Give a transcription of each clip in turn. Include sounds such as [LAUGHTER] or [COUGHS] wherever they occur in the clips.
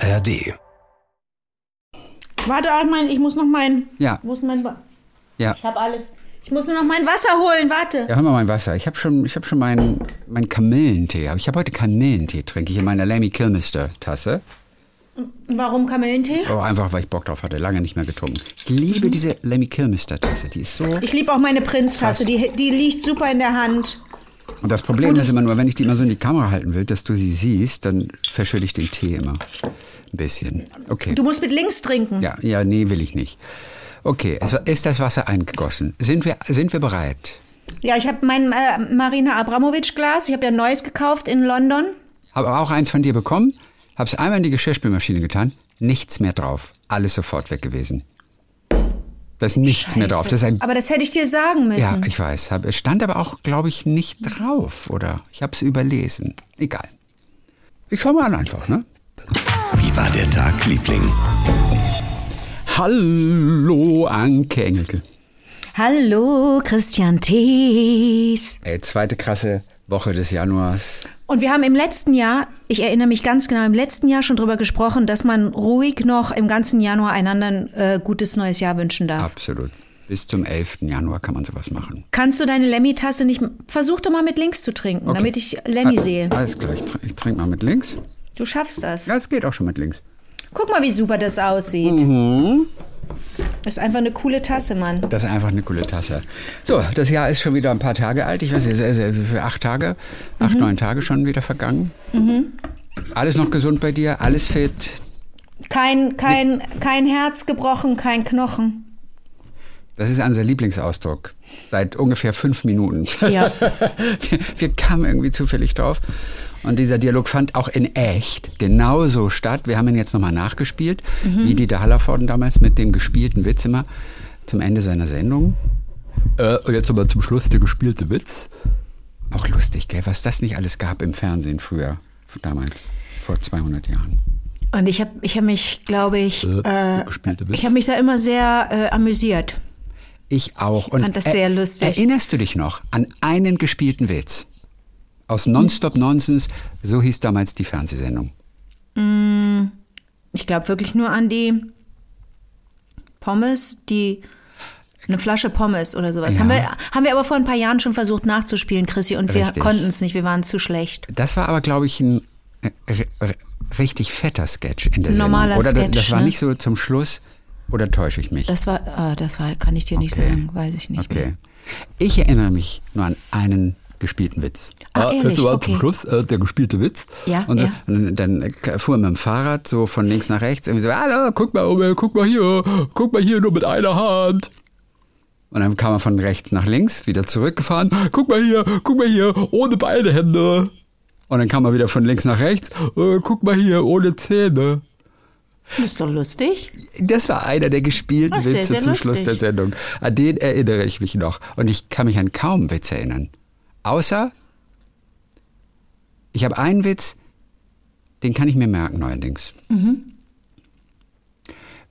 ARD. Warte, mein, ich muss noch mein. Ja. Muss mein, Wa- Ja. ich habe alles. Ich muss nur noch mein Wasser holen. Warte. Ja, hör mal mein Wasser. Ich habe schon, ich hab schon meinen mein Kamillentee. Aber ich habe heute Kamillentee, trinke ich in meiner Lemmy Kilmister Tasse. Warum Kamillentee? Oh, einfach, weil ich Bock drauf hatte. Lange nicht mehr getrunken. Ich liebe diese Lemmy Kilmister Tasse. Die ist so... Ich liebe auch meine Prinztasse. Die, die liegt super in der Hand. Und das Problem ist immer nur, wenn ich die immer so in die Kamera halten will, dass du sie siehst, dann verschütte ich den Tee immer. Ein bisschen. Okay. Du musst mit links trinken. Ja, ja, nee, will ich nicht. Okay, es ist das Wasser eingegossen. Sind wir, sind wir bereit? Ja, ich habe mein äh, Marina Abramovic Glas. Ich habe ja ein neues gekauft in London. Habe auch eins von dir bekommen, habe es einmal in die Geschirrspülmaschine getan, nichts mehr drauf. Alles sofort weg gewesen. Da ist nichts mehr drauf. Das Aber das hätte ich dir sagen ja, müssen. ich weiß. Es stand aber auch, glaube ich, nicht drauf. Oder ich habe es überlesen. Egal. Ich fange mal an einfach, ne? Wie war der Tag, Liebling? Hallo, Anke Engelke. Hallo, Christian Thees. Ey, zweite krasse Woche des Januars. Und wir haben im letzten Jahr, ich erinnere mich ganz genau, im letzten Jahr schon drüber gesprochen, dass man ruhig noch im ganzen Januar einander ein äh, gutes neues Jahr wünschen darf. Absolut. Bis zum 11. Januar kann man sowas machen. Kannst du deine Lemmy-Tasse nicht. Versuch doch mal mit links zu trinken, Okay. damit ich Lemmy Ah, sehe. Alles klar, ich, tr- ich trinke mal mit links. Du schaffst das. Ja, es geht auch schon mit links. Guck mal, wie super das aussieht. Mhm. Das ist einfach eine coole Tasse, Mann. Das ist einfach eine coole Tasse. So, das Jahr ist schon wieder ein paar Tage alt. Ich weiß nicht, acht Tage, acht, Mhm. neun Tage schon wieder vergangen. Alles noch gesund bei dir, alles fit. Kein, kein, kein Herz gebrochen, kein Knochen. Das ist unser Lieblingsausdruck. Seit ungefähr fünf Minuten. Ja. wir, [LAUGHS] wir kamen irgendwie zufällig drauf. Und dieser Dialog fand auch in echt genauso statt. Wir haben ihn jetzt nochmal nachgespielt, Mhm. wie Dieter Hallervorden damals mit dem gespielten Witz immer zum Ende seiner Sendung. Äh, und jetzt aber zum Schluss der gespielte Witz. Auch lustig, gell? Was das nicht alles gab im Fernsehen früher, damals, vor 200 Jahren. Und ich habe ich hab mich, glaube ich, Äh, äh, ich habe mich da immer sehr äh, amüsiert. Ich auch. Und fand das sehr lustig. Erinnerst du dich noch an einen gespielten Witz? Aus Nonstop Nonsense, so hieß damals die Fernsehsendung. Ich glaube wirklich nur an die Pommes, die eine Flasche Pommes oder sowas. Ja. Haben, wir, haben wir aber vor ein paar Jahren schon versucht nachzuspielen, Chrissy, und wir konnten es nicht, wir waren zu schlecht. Das war aber, glaube ich, ein äh, richtig fetter Sketch in der Normaler Sendung. Oder Sketch, das war ne? nicht so zum Schluss, oder täusche ich mich? Das war, ah, das war, kann ich dir nicht Okay. sagen, weiß ich nicht mehr. okay. Ich erinnere mich nur an einen gespielten Witz. Ah, ehrlich? das war Okay. zum Schluss äh, der gespielte Witz. Ja, Und, so, ja. und dann, fuhr er mit dem Fahrrad so von links nach rechts irgendwie so, Hallo, guck mal, Uwe, guck mal hier, guck mal hier nur mit einer Hand. Und dann kam er von rechts nach links, wieder zurückgefahren. Guck mal hier, guck mal hier, ohne beide Hände. Und dann kam er wieder von links nach rechts. Äh, guck mal hier, ohne Zähne. Das ist doch lustig. Das war einer der gespielten Ach, sehr, Witze sehr zum Schluss lustig. der Sendung. An den erinnere ich mich noch. Und ich kann mich an kaum Witze erinnern. Außer, ich habe einen Witz, den kann ich mir merken neuerdings. Mhm.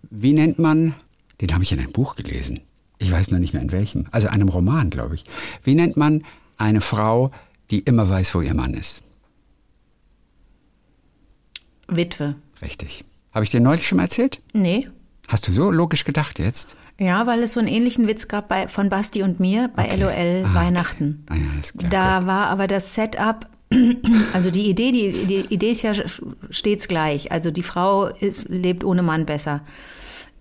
Wie nennt man, den habe ich in einem Buch gelesen. Ich weiß noch nicht mehr in welchem. Also einem Roman, glaube ich. Wie nennt man eine Frau, die immer weiß, wo ihr Mann ist? Witwe. Richtig. Habe ich dir neulich schon mal erzählt? Nee. Hast du so logisch gedacht jetzt? Ja, weil es so einen ähnlichen Witz gab bei, von Basti und mir bei LOL Ah, Weihnachten. Ah ja, klar. Da war aber das Setup, [CLEARS THROAT] also die Idee, die, die Idee ist ja stets gleich. Also die Frau ist, lebt ohne Mann besser.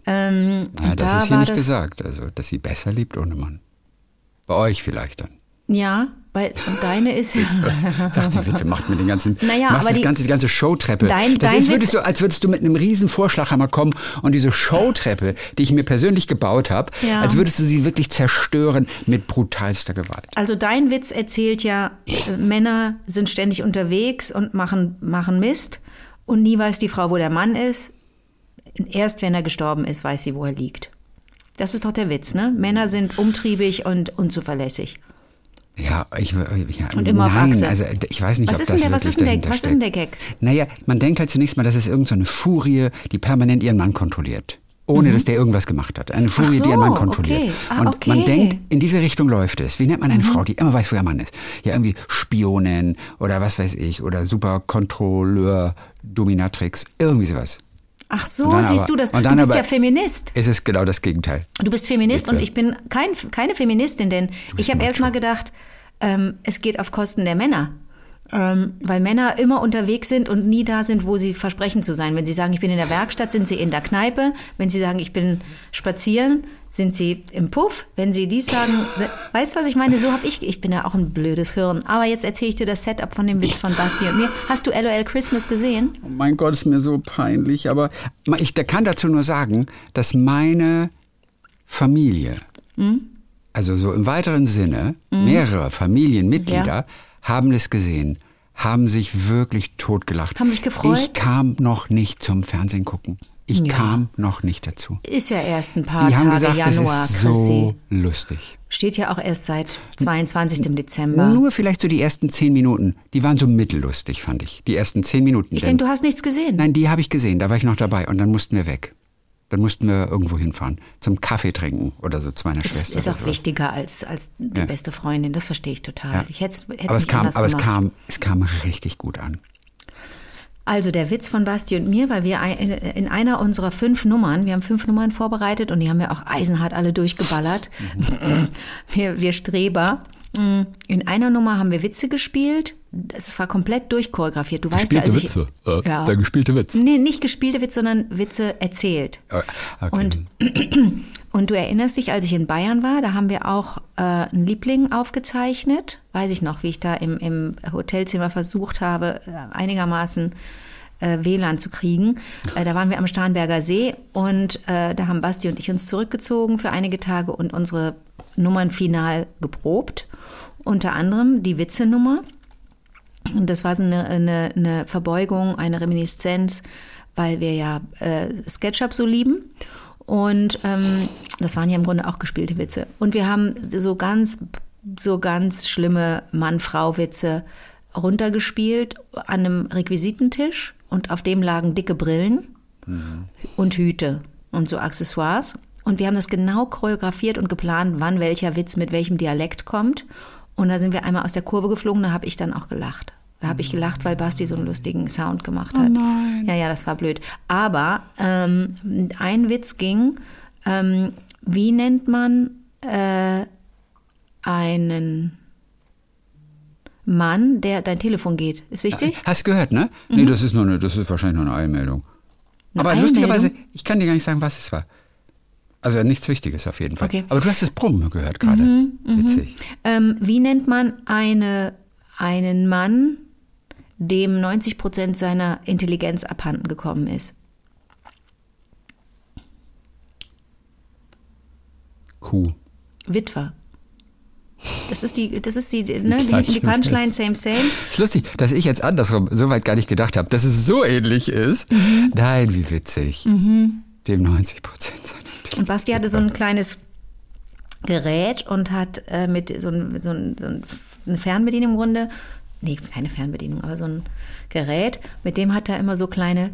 Ähm, Ja, das da ist hier nicht das, gesagt, also dass sie besser liebt ohne Mann. Bei euch vielleicht dann. Ja, weil deine ist. [LAUGHS] Sagt sie, Witwe, macht mir den ganzen, Naja, machst aber das die- ganze, die ganze Showtreppe. Dein- das dein ist Witz- du, als würdest du mit einem riesen Vorschlaghammer kommen und diese Showtreppe, die ich mir persönlich gebaut habe, Ja. als würdest du sie wirklich zerstören mit brutalster Gewalt. Also dein Witz erzählt ja, äh, Männer sind ständig unterwegs und machen, machen Mist und nie weiß die Frau, wo der Mann ist. Erst wenn er gestorben ist, weiß sie, wo er liegt. Das ist doch der Witz, ne? Männer sind umtriebig und unzuverlässig. Ja, ich ja, Und immer auf nein, Achse. also ich weiß nicht, Was ob ist das denn der- was ist denn der- was ist denn der Gag? Naja, man denkt halt zunächst mal, das ist irgendeine so eine Furie, die permanent ihren Mann kontrolliert. ohne dass der irgendwas gemacht hat. Eine Mhm. Ach die ein Mann so, kontrolliert. okay. Ah, und man okay. Mhm. denkt, in diese Richtung läuft es. Wie nennt man eine Frau, die immer weiß, wo ihr Mann ist? Ja, irgendwie Spionin oder was weiß ich oder Superkontrolleur, Dominatrix, irgendwie sowas. Ach so, dann siehst aber- du das? Du bist ja Feminist. Es ist genau das Gegenteil. Du bist Feminist Bitte. und ich bin kein, keine Feministin, denn ich habe erst mal gedacht, ähm, es geht auf Kosten der Männer. Ähm, weil Männer immer unterwegs sind und nie da sind, wo sie versprechen zu sein. Wenn sie sagen, ich bin in der Werkstatt, sind sie in der Kneipe. Wenn sie sagen, ich bin spazieren, sind sie im Puff. Wenn sie dies sagen, weißt du, was ich meine? So habe ich, ich bin ja auch ein blödes Hirn. Aber jetzt erzähle ich dir das Setup von dem Witz von Basti und mir. Hast du LOL Christmas gesehen? Oh mein Gott, ist mir so peinlich. Aber ich kann dazu nur sagen, dass meine Familie, Hm? also so im weiteren Sinne, mehrere Familienmitglieder Ja. Haben es gesehen, haben sich wirklich totgelacht. Haben sich gefreut? Ich kam noch nicht zum Fernsehen gucken. Ich Ja. kam noch nicht dazu. Ist ja erst ein paar Die haben Tage gesagt, Januar, das ist Chrissy. so lustig. Steht ja auch erst seit 22. Dezember. Nur vielleicht so die ersten zehn Minuten. Die waren so mittellustig, fand ich. Die ersten zehn Minuten. Ich denke, du hast nichts gesehen. Nein, die habe ich gesehen, da war ich noch dabei und dann mussten wir weg. Dann mussten wir irgendwo hinfahren, zum Kaffee trinken oder so zu meiner Das Schwester. ist auch wichtiger als, als die Ja. beste Freundin. Das verstehe ich total. Ja. Ich hätte es aber es kam, aber es kam, es kam richtig gut an. Also der Witz von Basti und mir, weil wir in einer unserer fünf Nummern, wir haben fünf Nummern vorbereitet und die haben wir auch eisenhart alle durchgeballert. Mhm. [LAUGHS] wir, wir Streber. In einer Nummer haben wir Witze gespielt. Es war komplett durchchoreografiert. Du weißt ja, als ich, äh, Ja. der gespielte Witz. Nee, nicht gespielte Witze, sondern Witze erzählt. Äh, okay. Und, [CLEARS THROAT] und du erinnerst dich, als ich in Bayern war, da haben wir auch äh, einen Liebling aufgezeichnet. Weiß ich noch, wie ich da im, im Hotelzimmer versucht habe, äh, einigermaßen äh, WLAN zu kriegen. Äh, da waren wir am Starnberger See und äh, da haben Basti und ich uns zurückgezogen für einige Tage und unsere Nummern final geprobt. Unter anderem die Witzenummer. Und das war so eine, eine, eine Verbeugung, eine Reminiszenz, weil wir ja äh, SketchUp so lieben. Und ähm, das waren ja im Grunde auch gespielte Witze. Und wir haben so ganz, so ganz schlimme Mann-Frau-Witze runtergespielt an einem Requisitentisch und auf dem lagen dicke Brillen und Hüte und so Accessoires. Und wir haben das genau choreografiert und geplant, wann welcher Witz mit welchem Dialekt kommt. Und da sind wir einmal aus der Kurve geflogen, da habe ich dann auch gelacht. Da habe ich gelacht, weil Basti so einen lustigen Sound gemacht hat. Ja, ja, das war blöd. Aber ähm, ein Witz ging, ähm, wie nennt man äh, einen Mann, der dein Telefon geht? Ist wichtig? Hast du gehört, ne? Nee, das ist nur eine, das ist wahrscheinlich nur eine Eilmeldung. Eine Aber lustigerweise, Eilmeldung? ich kann dir gar nicht sagen, was es war. Also nichts Wichtiges auf jeden Fall. Okay. Aber du hast das Brummen gehört gerade. Witzig. Ähm, wie nennt man eine, einen Mann, dem 90 Prozent seiner Intelligenz abhanden gekommen ist? Kuh. Witwer. Das ist die, das ist die, ne, die, gleiche die Punchline, same, same. Ist lustig, dass ich jetzt andersrum so weit gar nicht gedacht habe, dass es so ähnlich ist. Mhm. Nein, wie witzig. Dem 90 Prozent Und Basti hatte so ein kleines Gerät und hat äh, mit so, ein, so, ein, so ein, eine Fernbedienung im Grunde, nee, keine Fernbedienung, aber so ein Gerät, mit dem hat er immer so kleine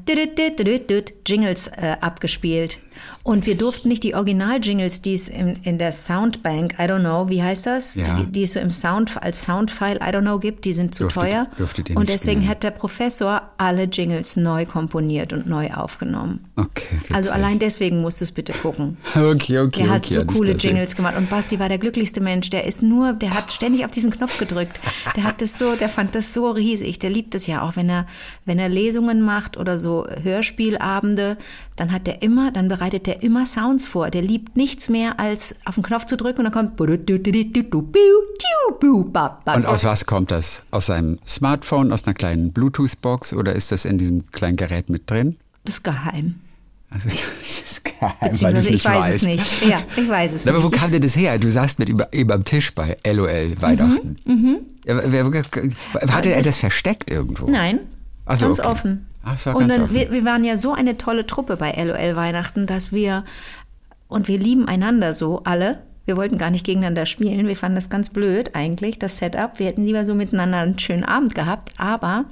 Jingles äh, abgespielt. Und wir durften nicht die Original-Jingles, die es in, in der Soundbank, I don't know, wie heißt das? Ja. Die, die es so im Sound, als Soundfile, I don't know, gibt, die sind zu Durftet- teuer. durftet und deswegen spielen. hat der Professor alle Jingles neu komponiert und neu aufgenommen. Okay, witzig. Also allein deswegen musst du es bitte gucken. [LAUGHS] Okay, okay, Der hat okay. so coole Jingles gemacht. Und Basti war der glücklichste Mensch. Der ist nur, der hat ständig auf diesen Knopf gedrückt. Der hat das so, der fand das so riesig. Der liebt es ja auch, wenn er, wenn er Lesungen macht oder so Hörspielabende, dann hat der immer, dann bereitet der immer Sounds vor. Der liebt nichts mehr, als auf den Knopf zu drücken und dann kommt. Und aus was kommt das? Aus seinem Smartphone, aus einer kleinen Bluetooth-Box oder ist das in diesem kleinen Gerät mit drin? Das ist geheim. Also, [LAUGHS] das ist geheim, Beziehungsweise ich weiß weißt. es nicht. Ja, ich weiß es Aber wo nicht. kam denn das her? Du saßt mit ihm eben am Tisch bei LOL Weihnachten. Wer, wer, hatte er Das- das versteckt irgendwo? Nein, Ach so, ganz okay. offen. Ach, es war und ganz dann, offen. Wir, wir waren ja so eine tolle Truppe bei LOL Weihnachten, dass wir, und wir lieben einander so, alle. Wir wollten gar nicht gegeneinander spielen. Wir fanden das ganz blöd eigentlich, das Setup. Wir hätten lieber so miteinander einen schönen Abend gehabt. Aber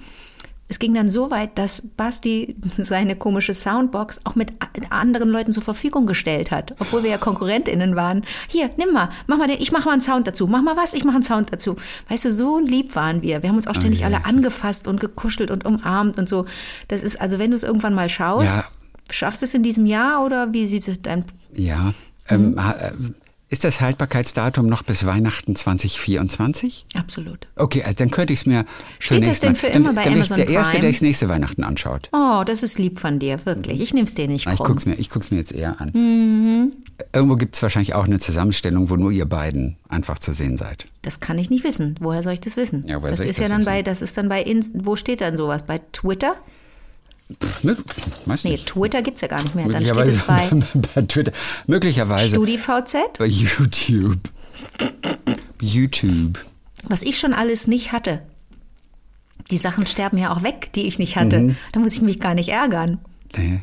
Es ging dann so weit, dass Basti [LAUGHS] seine komische Soundbox auch mit anderen Leuten zur Verfügung gestellt hat, obwohl wir ja KonkurrentInnen waren. Hier, nimm mal, mach mal den, ich mach mal einen Sound dazu, mach mal was, ich mach einen Sound dazu. Weißt du, so lieb waren wir. Wir haben uns auch ständig je. alle angefasst und gekuschelt und umarmt und so. Das ist, also wenn du es irgendwann mal schaust, Ja. schaffst du es in diesem Jahr oder wie sieht es dein Ja. Ähm, ha- äh, ist das Haltbarkeitsdatum noch bis Weihnachten 2024? Absolut. Okay, also dann könnte ich es mir Steht das denn mal- für dann, immer bei dann ich Amazon der Erste, Prime? der es nächste Weihnachten anschaut. Oh, das ist lieb von dir, wirklich. Ich nehme es dir nicht Ah, Ich krumm. guck's mir, ich jetzt eher an. Mhm. Irgendwo gibt es wahrscheinlich auch eine Zusammenstellung, wo nur ihr beiden einfach zu sehen seid. Das kann ich nicht wissen. Woher soll ich das wissen? Ja, das ich ist das ja dann wissen? bei, das ist dann bei Inst wo steht dann sowas? Bei Twitter? Mö- Weiß Nee, nicht. Twitter gibt's ja gar nicht mehr. Dann steht Möglicherweise es bei bei [LAUGHS] Twitter. Möglicherweise StudiVZ. bei YouTube. YouTube. Was ich schon alles nicht hatte. Die Sachen sterben ja auch weg, die ich nicht hatte. Mhm. Da muss ich mich gar nicht ärgern. Nee.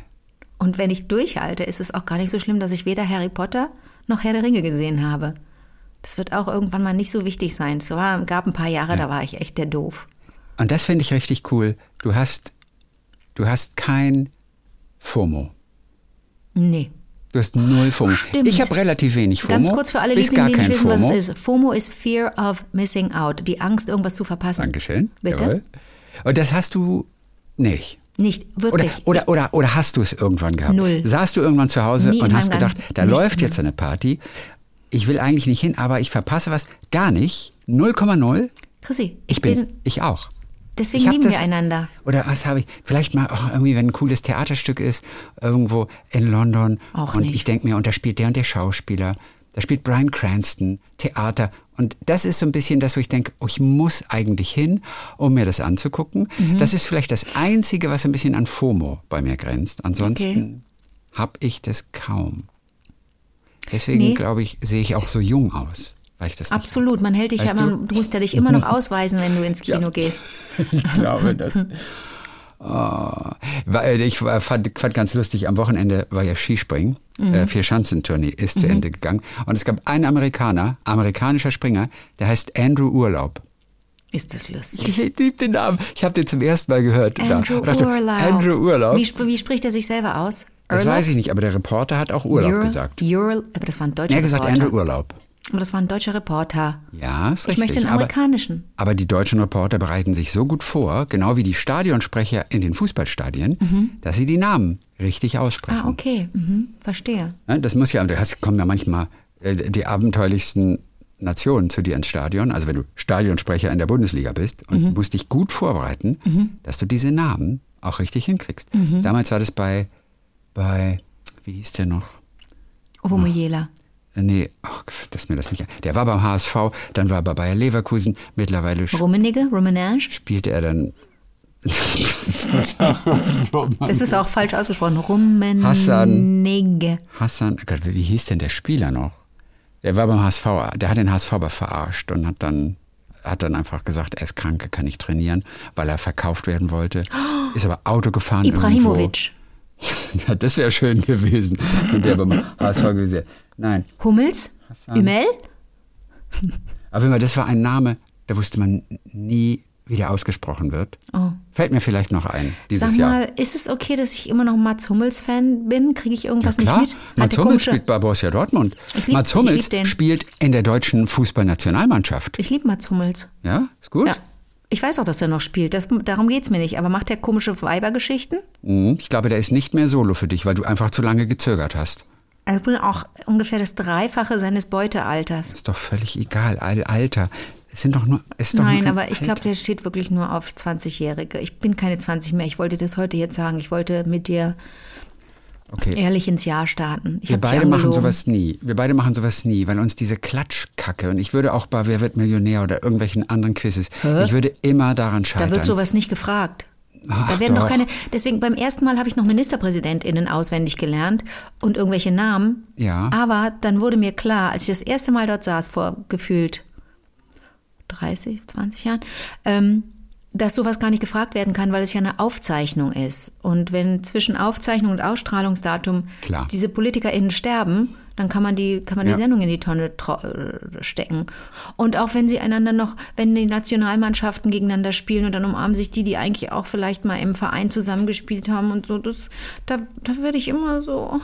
Und wenn ich durchhalte, ist es auch gar nicht so schlimm, dass ich weder Harry Potter noch Herr der Ringe gesehen habe. Das wird auch irgendwann mal nicht so wichtig sein. Es war, gab ein paar Jahre, da war ich echt der Doof. Und das finde ich richtig cool. Du hast, du hast kein FOMO. Nee. Du hast null FOMO. Stimmt. Ich habe relativ wenig FOMO. Ganz kurz für alle gar die nicht wissen, was FOMO. es ist. FOMO ist Fear of Missing Out, die Angst, irgendwas zu verpassen. Dankeschön. Bitte? Jawohl. Und das hast du nicht. Nicht, Oder, wirklich. oder, oder, oder hast du es irgendwann gehabt? Null. Saßt du irgendwann zu Hause Nie und hast gedacht, da läuft jetzt eine Party. Ich will eigentlich nicht hin, aber ich verpasse was. Gar nicht. 0,0. Chrissy, Ich bin, ich auch. Deswegen lieben wir das- einander. Oder was habe ich? Vielleicht mal auch irgendwie, wenn ein cooles Theaterstück ist, irgendwo in London. Auch und nicht. ich denke mir, und da spielt der und der Schauspieler. Da spielt Brian Cranston, Theater. Und das ist so ein bisschen das, wo ich denke, oh, ich muss eigentlich hin, um mir das anzugucken. Mhm. Das ist vielleicht das Einzige, was ein bisschen an FOMO bei mir grenzt. Ansonsten habe ich das kaum. Deswegen, Nee. glaube ich, sehe ich auch so jung aus. Weil ich das Absolut, man hält dich ja immer, du? musst ja dich immer noch [LAUGHS] ausweisen, wenn du ins Kino gehst. [LAUGHS] Ich glaube das. [LAUGHS] Oh. Ich war- fand, fand ganz lustig, am Wochenende war ja Skispringen. Mhm. Äh, Vier-Schanzentournee ist zu Ende gegangen. Und es gab einen Amerikaner, amerikanischer Springer, der heißt Andrew Urlaub. Ist das lustig? Ich liebe den Namen. Ich habe den zum ersten Mal gehört. Andrew dachte, Urlaub. Andrew Urlaub. Wie, wie spricht er sich selber aus? das Urlaub? weiß ich nicht, aber der Reporter hat auch Urlaub Ur- gesagt. Ur- aber das war ein deutscher Er hat gesagt Reporter. Andrew Urlaub. Aber das war ein deutscher Reporter. Ja, ist Ich richtig. möchte einen aber, amerikanischen. aber die deutschen Reporter bereiten sich so gut vor, genau wie die Stadionsprecher in den Fußballstadien, dass sie die Namen richtig aussprechen. Ah, okay. Mhm. Verstehe. Ja, Das muss ja, da hast- kommen ja manchmal äh, die abenteuerlichsten Nationen zu dir ins Stadion. Also wenn du Stadionsprecher in der Bundesliga bist und musst dich gut vorbereiten, dass du diese Namen auch richtig hinkriegst. Damals war das bei, bei, wie hieß der noch? Ovo Mojela. Äh, Nee, ach, das ist mir das nicht. Der war beim HSV, dann war er bei Bayer Leverkusen. Mittlerweile Rummenigge? Rummenage? spielte er dann [LAUGHS] Das ist auch falsch ausgesprochen. Rummenigge. Hassan. Hassan, oh Gott, wie wie hieß denn der Spieler noch? Der war beim HSV, der hat den HSV aber verarscht und hat dann, hat dann einfach gesagt, er ist krank, er kann nicht trainieren, weil er verkauft werden wollte. Ist aber Auto gefahren. Ibrahimovic. Irgendwo. Ja, [LAUGHS] das wäre schön gewesen, wenn der beim HSV gewesen wäre. Nein, Hummels? Ümel? aber immer, das war ein Name, da wusste man nie, wie der ausgesprochen wird. Oh. Fällt mir vielleicht noch ein, dieses Sag Jahr. mal, ist es okay, dass ich immer noch Mats Hummels-Fan bin? Kriege ich irgendwas Klar, nicht mit? Hat Mats Hummels komische- spielt bei Borussia Dortmund. Lieb- Mats Hummels spielt in der deutschen Fußballnationalmannschaft. Ich liebe Mats Hummels. Ja, ist gut. Ja. Ich weiß auch, dass er noch spielt. Das, darum geht es mir nicht. Aber macht der komische Weibergeschichten? Mhm, Ich glaube, der ist nicht mehr Solo für dich, weil du einfach zu lange gezögert hast. Also Ich bin auch ungefähr das Dreifache seines Beutealters. Ist doch völlig egal. Al- Alter. Es sind doch nur. Ist doch Nein, nur aber ich glaube, der steht wirklich nur auf 20-Jährige. Ich bin keine 20 mehr. Ich wollte das heute jetzt sagen. Ich wollte mit dir Okay. ehrlich ins Jahr starten. Ich Wir beide machen sowas nie. Wir beide machen sowas nie, weil uns diese Klatschkacke und ich würde auch bei Wer wird Millionär oder irgendwelchen anderen Quizzes, ich würde immer daran Da scheitern. wird sowas nicht gefragt. Ach, da werden doch. doch keine. Deswegen beim ersten Mal habe ich noch MinisterpräsidentInnen auswendig gelernt und irgendwelche Namen. Ja. Aber dann wurde mir klar, als ich das erste Mal dort saß, vor gefühlt 30, 20 Jahren, ähm, dass sowas gar nicht gefragt werden kann, weil es ja eine Aufzeichnung ist. Und wenn zwischen Aufzeichnung und Ausstrahlungsdatum Klar. diese PolitikerInnen sterben, Dann kann man die, kann man die Ja. Sendung in die Tonne äh, stecken. Und auch wenn sie einander noch, wenn die Nationalmannschaften gegeneinander spielen und dann umarmen sich die, die eigentlich auch vielleicht mal im Verein zusammengespielt haben und so, das, da, da werde ich immer so.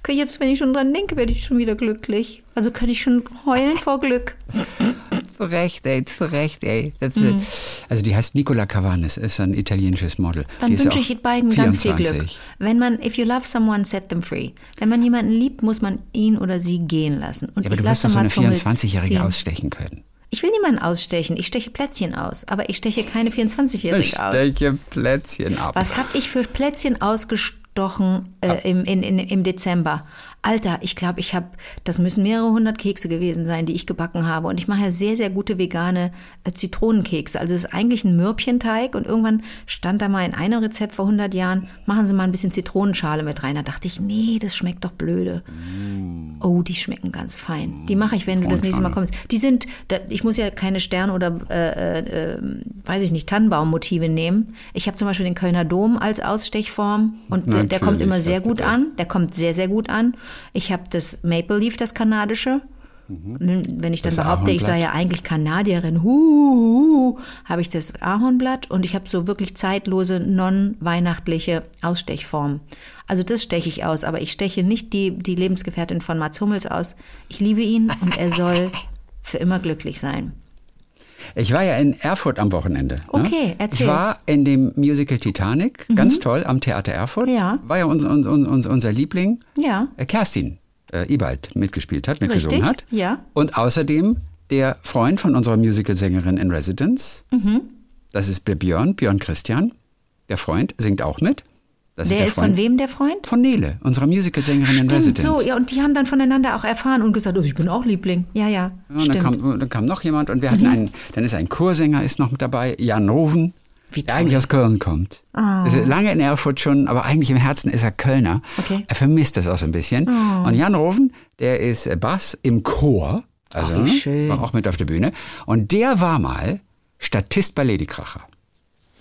Okay, Jetzt, wenn ich schon dran denke, werde ich schon wieder glücklich. Also kann ich schon heulen vor Glück. Zu Recht, ey, zu Recht, ey. Das, Mhm. Also die heißt Nicola Cavanis, ist ein italienisches Model. Dann die wünsche ich beiden ganz viel Glück. 24. Wenn man, if you love someone, set them free. Wenn man jemanden liebt, muss man ihn oder sie gehen lassen. Und Ja, aber ich du wirst doch so mal eine Zunge 24-Jährige ziehen. ausstechen können. Ich will niemanden ausstechen. Ich steche Plätzchen aus. Aber ich steche keine 24-Jährige aus. Steche Plätzchen ab. Was habe ich für Plätzchen ausgestochen äh, im, in, in, im Dezember? Alter, ich glaube, ich habe, das müssen mehrere hundert Kekse gewesen sein, die ich gebacken habe. Und ich mache ja sehr, sehr gute vegane äh, Zitronenkekse. Also es ist eigentlich ein Mürbchenteig. Und irgendwann stand da mal in einem Rezept vor 100 Jahren, machen Sie mal ein bisschen Zitronenschale mit rein. Da dachte ich, nee, das schmeckt doch blöde. Oh, die schmecken ganz fein. Die mache ich, wenn du das nächste Mal kommst. Die sind, da, ich muss ja keine Stern- oder, äh, äh, äh, weiß ich nicht, Tannenbaummotive nehmen. Ich habe zum Beispiel den Kölner Dom als Ausstechform und der, der kommt Natürlich immer sehr gut an. Der kommt sehr, sehr gut an. Ich habe das Maple Leaf, das kanadische. Wenn ich dann Das behaupte, ich sei ja eigentlich Kanadierin, hu, habe ich das Ahornblatt und ich habe so wirklich zeitlose, non-weihnachtliche Ausstechformen. Also das steche ich aus, aber ich steche nicht die, die Lebensgefährtin von Mats Hummels aus. Ich liebe ihn und er soll [LAUGHS] für immer glücklich sein. Ich war ja in Erfurt am Wochenende. Ne? Okay, erzähl. Mhm. Ich war in dem Musical Titanic, ganz toll, am Theater Erfurt. Ja. War ja unser, unser, unser, unser Liebling, Ja, äh, Kerstin äh, Ibald, mitgespielt hat, mitgesungen Richtig, hat. ja. Und außerdem der Freund von unserer Musicalsängerin in Residence. Mhm. Das ist Björn, Björn Christian. Der Freund singt auch mit. Das der der ist von wem der Freund? Von Nele, unserer Musicalsängerin in Residence. so, ja, und die haben dann voneinander auch erfahren und gesagt, oh, ich bin auch Liebling. Ja, ja, Ja, und dann. Mhm. kam, dann kam noch jemand und wir hatten einen, dann ist ein Chorsänger ist noch mit dabei, Jan Roven, Wie der eigentlich aus Köln kommt. Ist lange in Erfurt schon, aber eigentlich im Herzen ist er Kölner. Okay. Er vermisst das auch so ein bisschen. Und Jan Roven, der ist äh, Bass im Chor, also Ach, schön. war auch mit auf der Bühne. Und der war mal Statist bei Lady Kracher.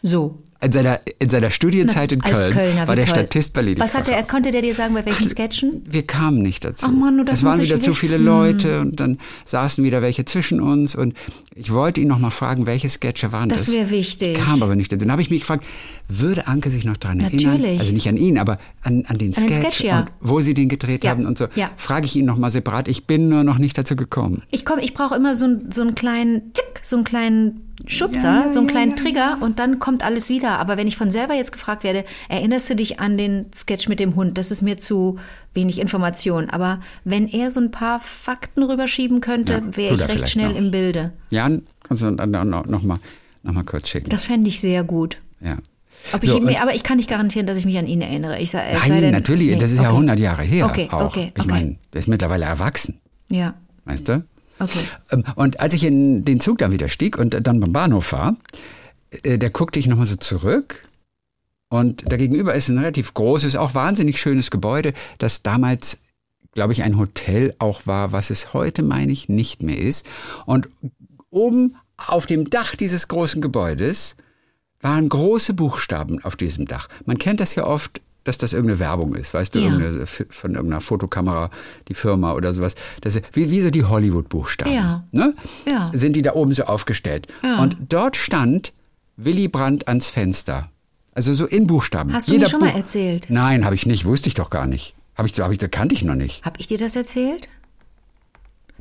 So. In seiner, in seiner Studienzeit in Köln Kölner, war der toll. Statist bei Lady Was hat der, konnte der dir sagen, bei welchen Sketchen? Wir kamen nicht dazu. Ach Mann, du, das es waren wieder zu viele. Leute und dann saßen wieder welche zwischen uns und ich wollte ihn noch mal fragen, welche Sketche waren das? Das wäre wichtig. Kam aber nicht. Dann habe ich mich gefragt, würde Anke sich noch daran erinnern? Natürlich. Also nicht an ihn, aber an, an den An den Sketch, Sketch, ja. und wo sie den gedreht Ja, haben und so. ja. Frage ich ihn noch mal separat. Ich bin nur noch nicht dazu gekommen. Ich komme, ich brauche immer so, einen- so einen kleinen Tick, so einen kleinen Schubser, Ja, so einen kleinen Trigger und dann kommt alles wieder. Aber wenn ich von selber jetzt gefragt werde, erinnerst du dich an den Sketch mit dem Hund? Das ist mir zu wenig Information. Aber wenn er so ein paar Fakten rüberschieben könnte, Ja, wäre ich recht schnell noch. im Bilde. Jan, kannst du dann noch, noch, mal, noch mal kurz schicken? Das fände ich sehr gut. ja. Ich So, mir, aber ich kann nicht garantieren, dass ich mich an ihn erinnere. Ich, sa- es sei Nein, denn, natürlich, nee, das ist ja okay. 100 Jahre her Okay, auch. okay, Ich okay. meine, der ist mittlerweile erwachsen, Ja, weißt du? okay. Ähm, Und als ich in den Zug dann wieder stieg und dann beim Bahnhof war, äh, da guckte ich nochmal so zurück. Und da gegenüber ist ein relativ großes, auch wahnsinnig schönes Gebäude, das damals, glaube ich, ein Hotel auch war, was es heute, meine ich, nicht mehr ist. Und oben auf dem Dach dieses großen Gebäudes waren große Buchstaben auf diesem Dach. Man kennt das ja oft, dass das irgendeine Werbung ist, weißt du, Ja. irgendeine, von irgendeiner Fotokamera, die Firma oder sowas. Das ist wie, wie so die Hollywood-Buchstaben. Ja. Ne? Ja. Sind die da oben so aufgestellt. Ja. Und dort stand Willy Brandt ans Fenster. Also so in Buchstaben. Hast du mir schon mal erzählt? Nein, habe ich nicht, wusste ich doch gar nicht. Habe ich, hab ich, kannte ich noch nicht. Hab ich dir das erzählt?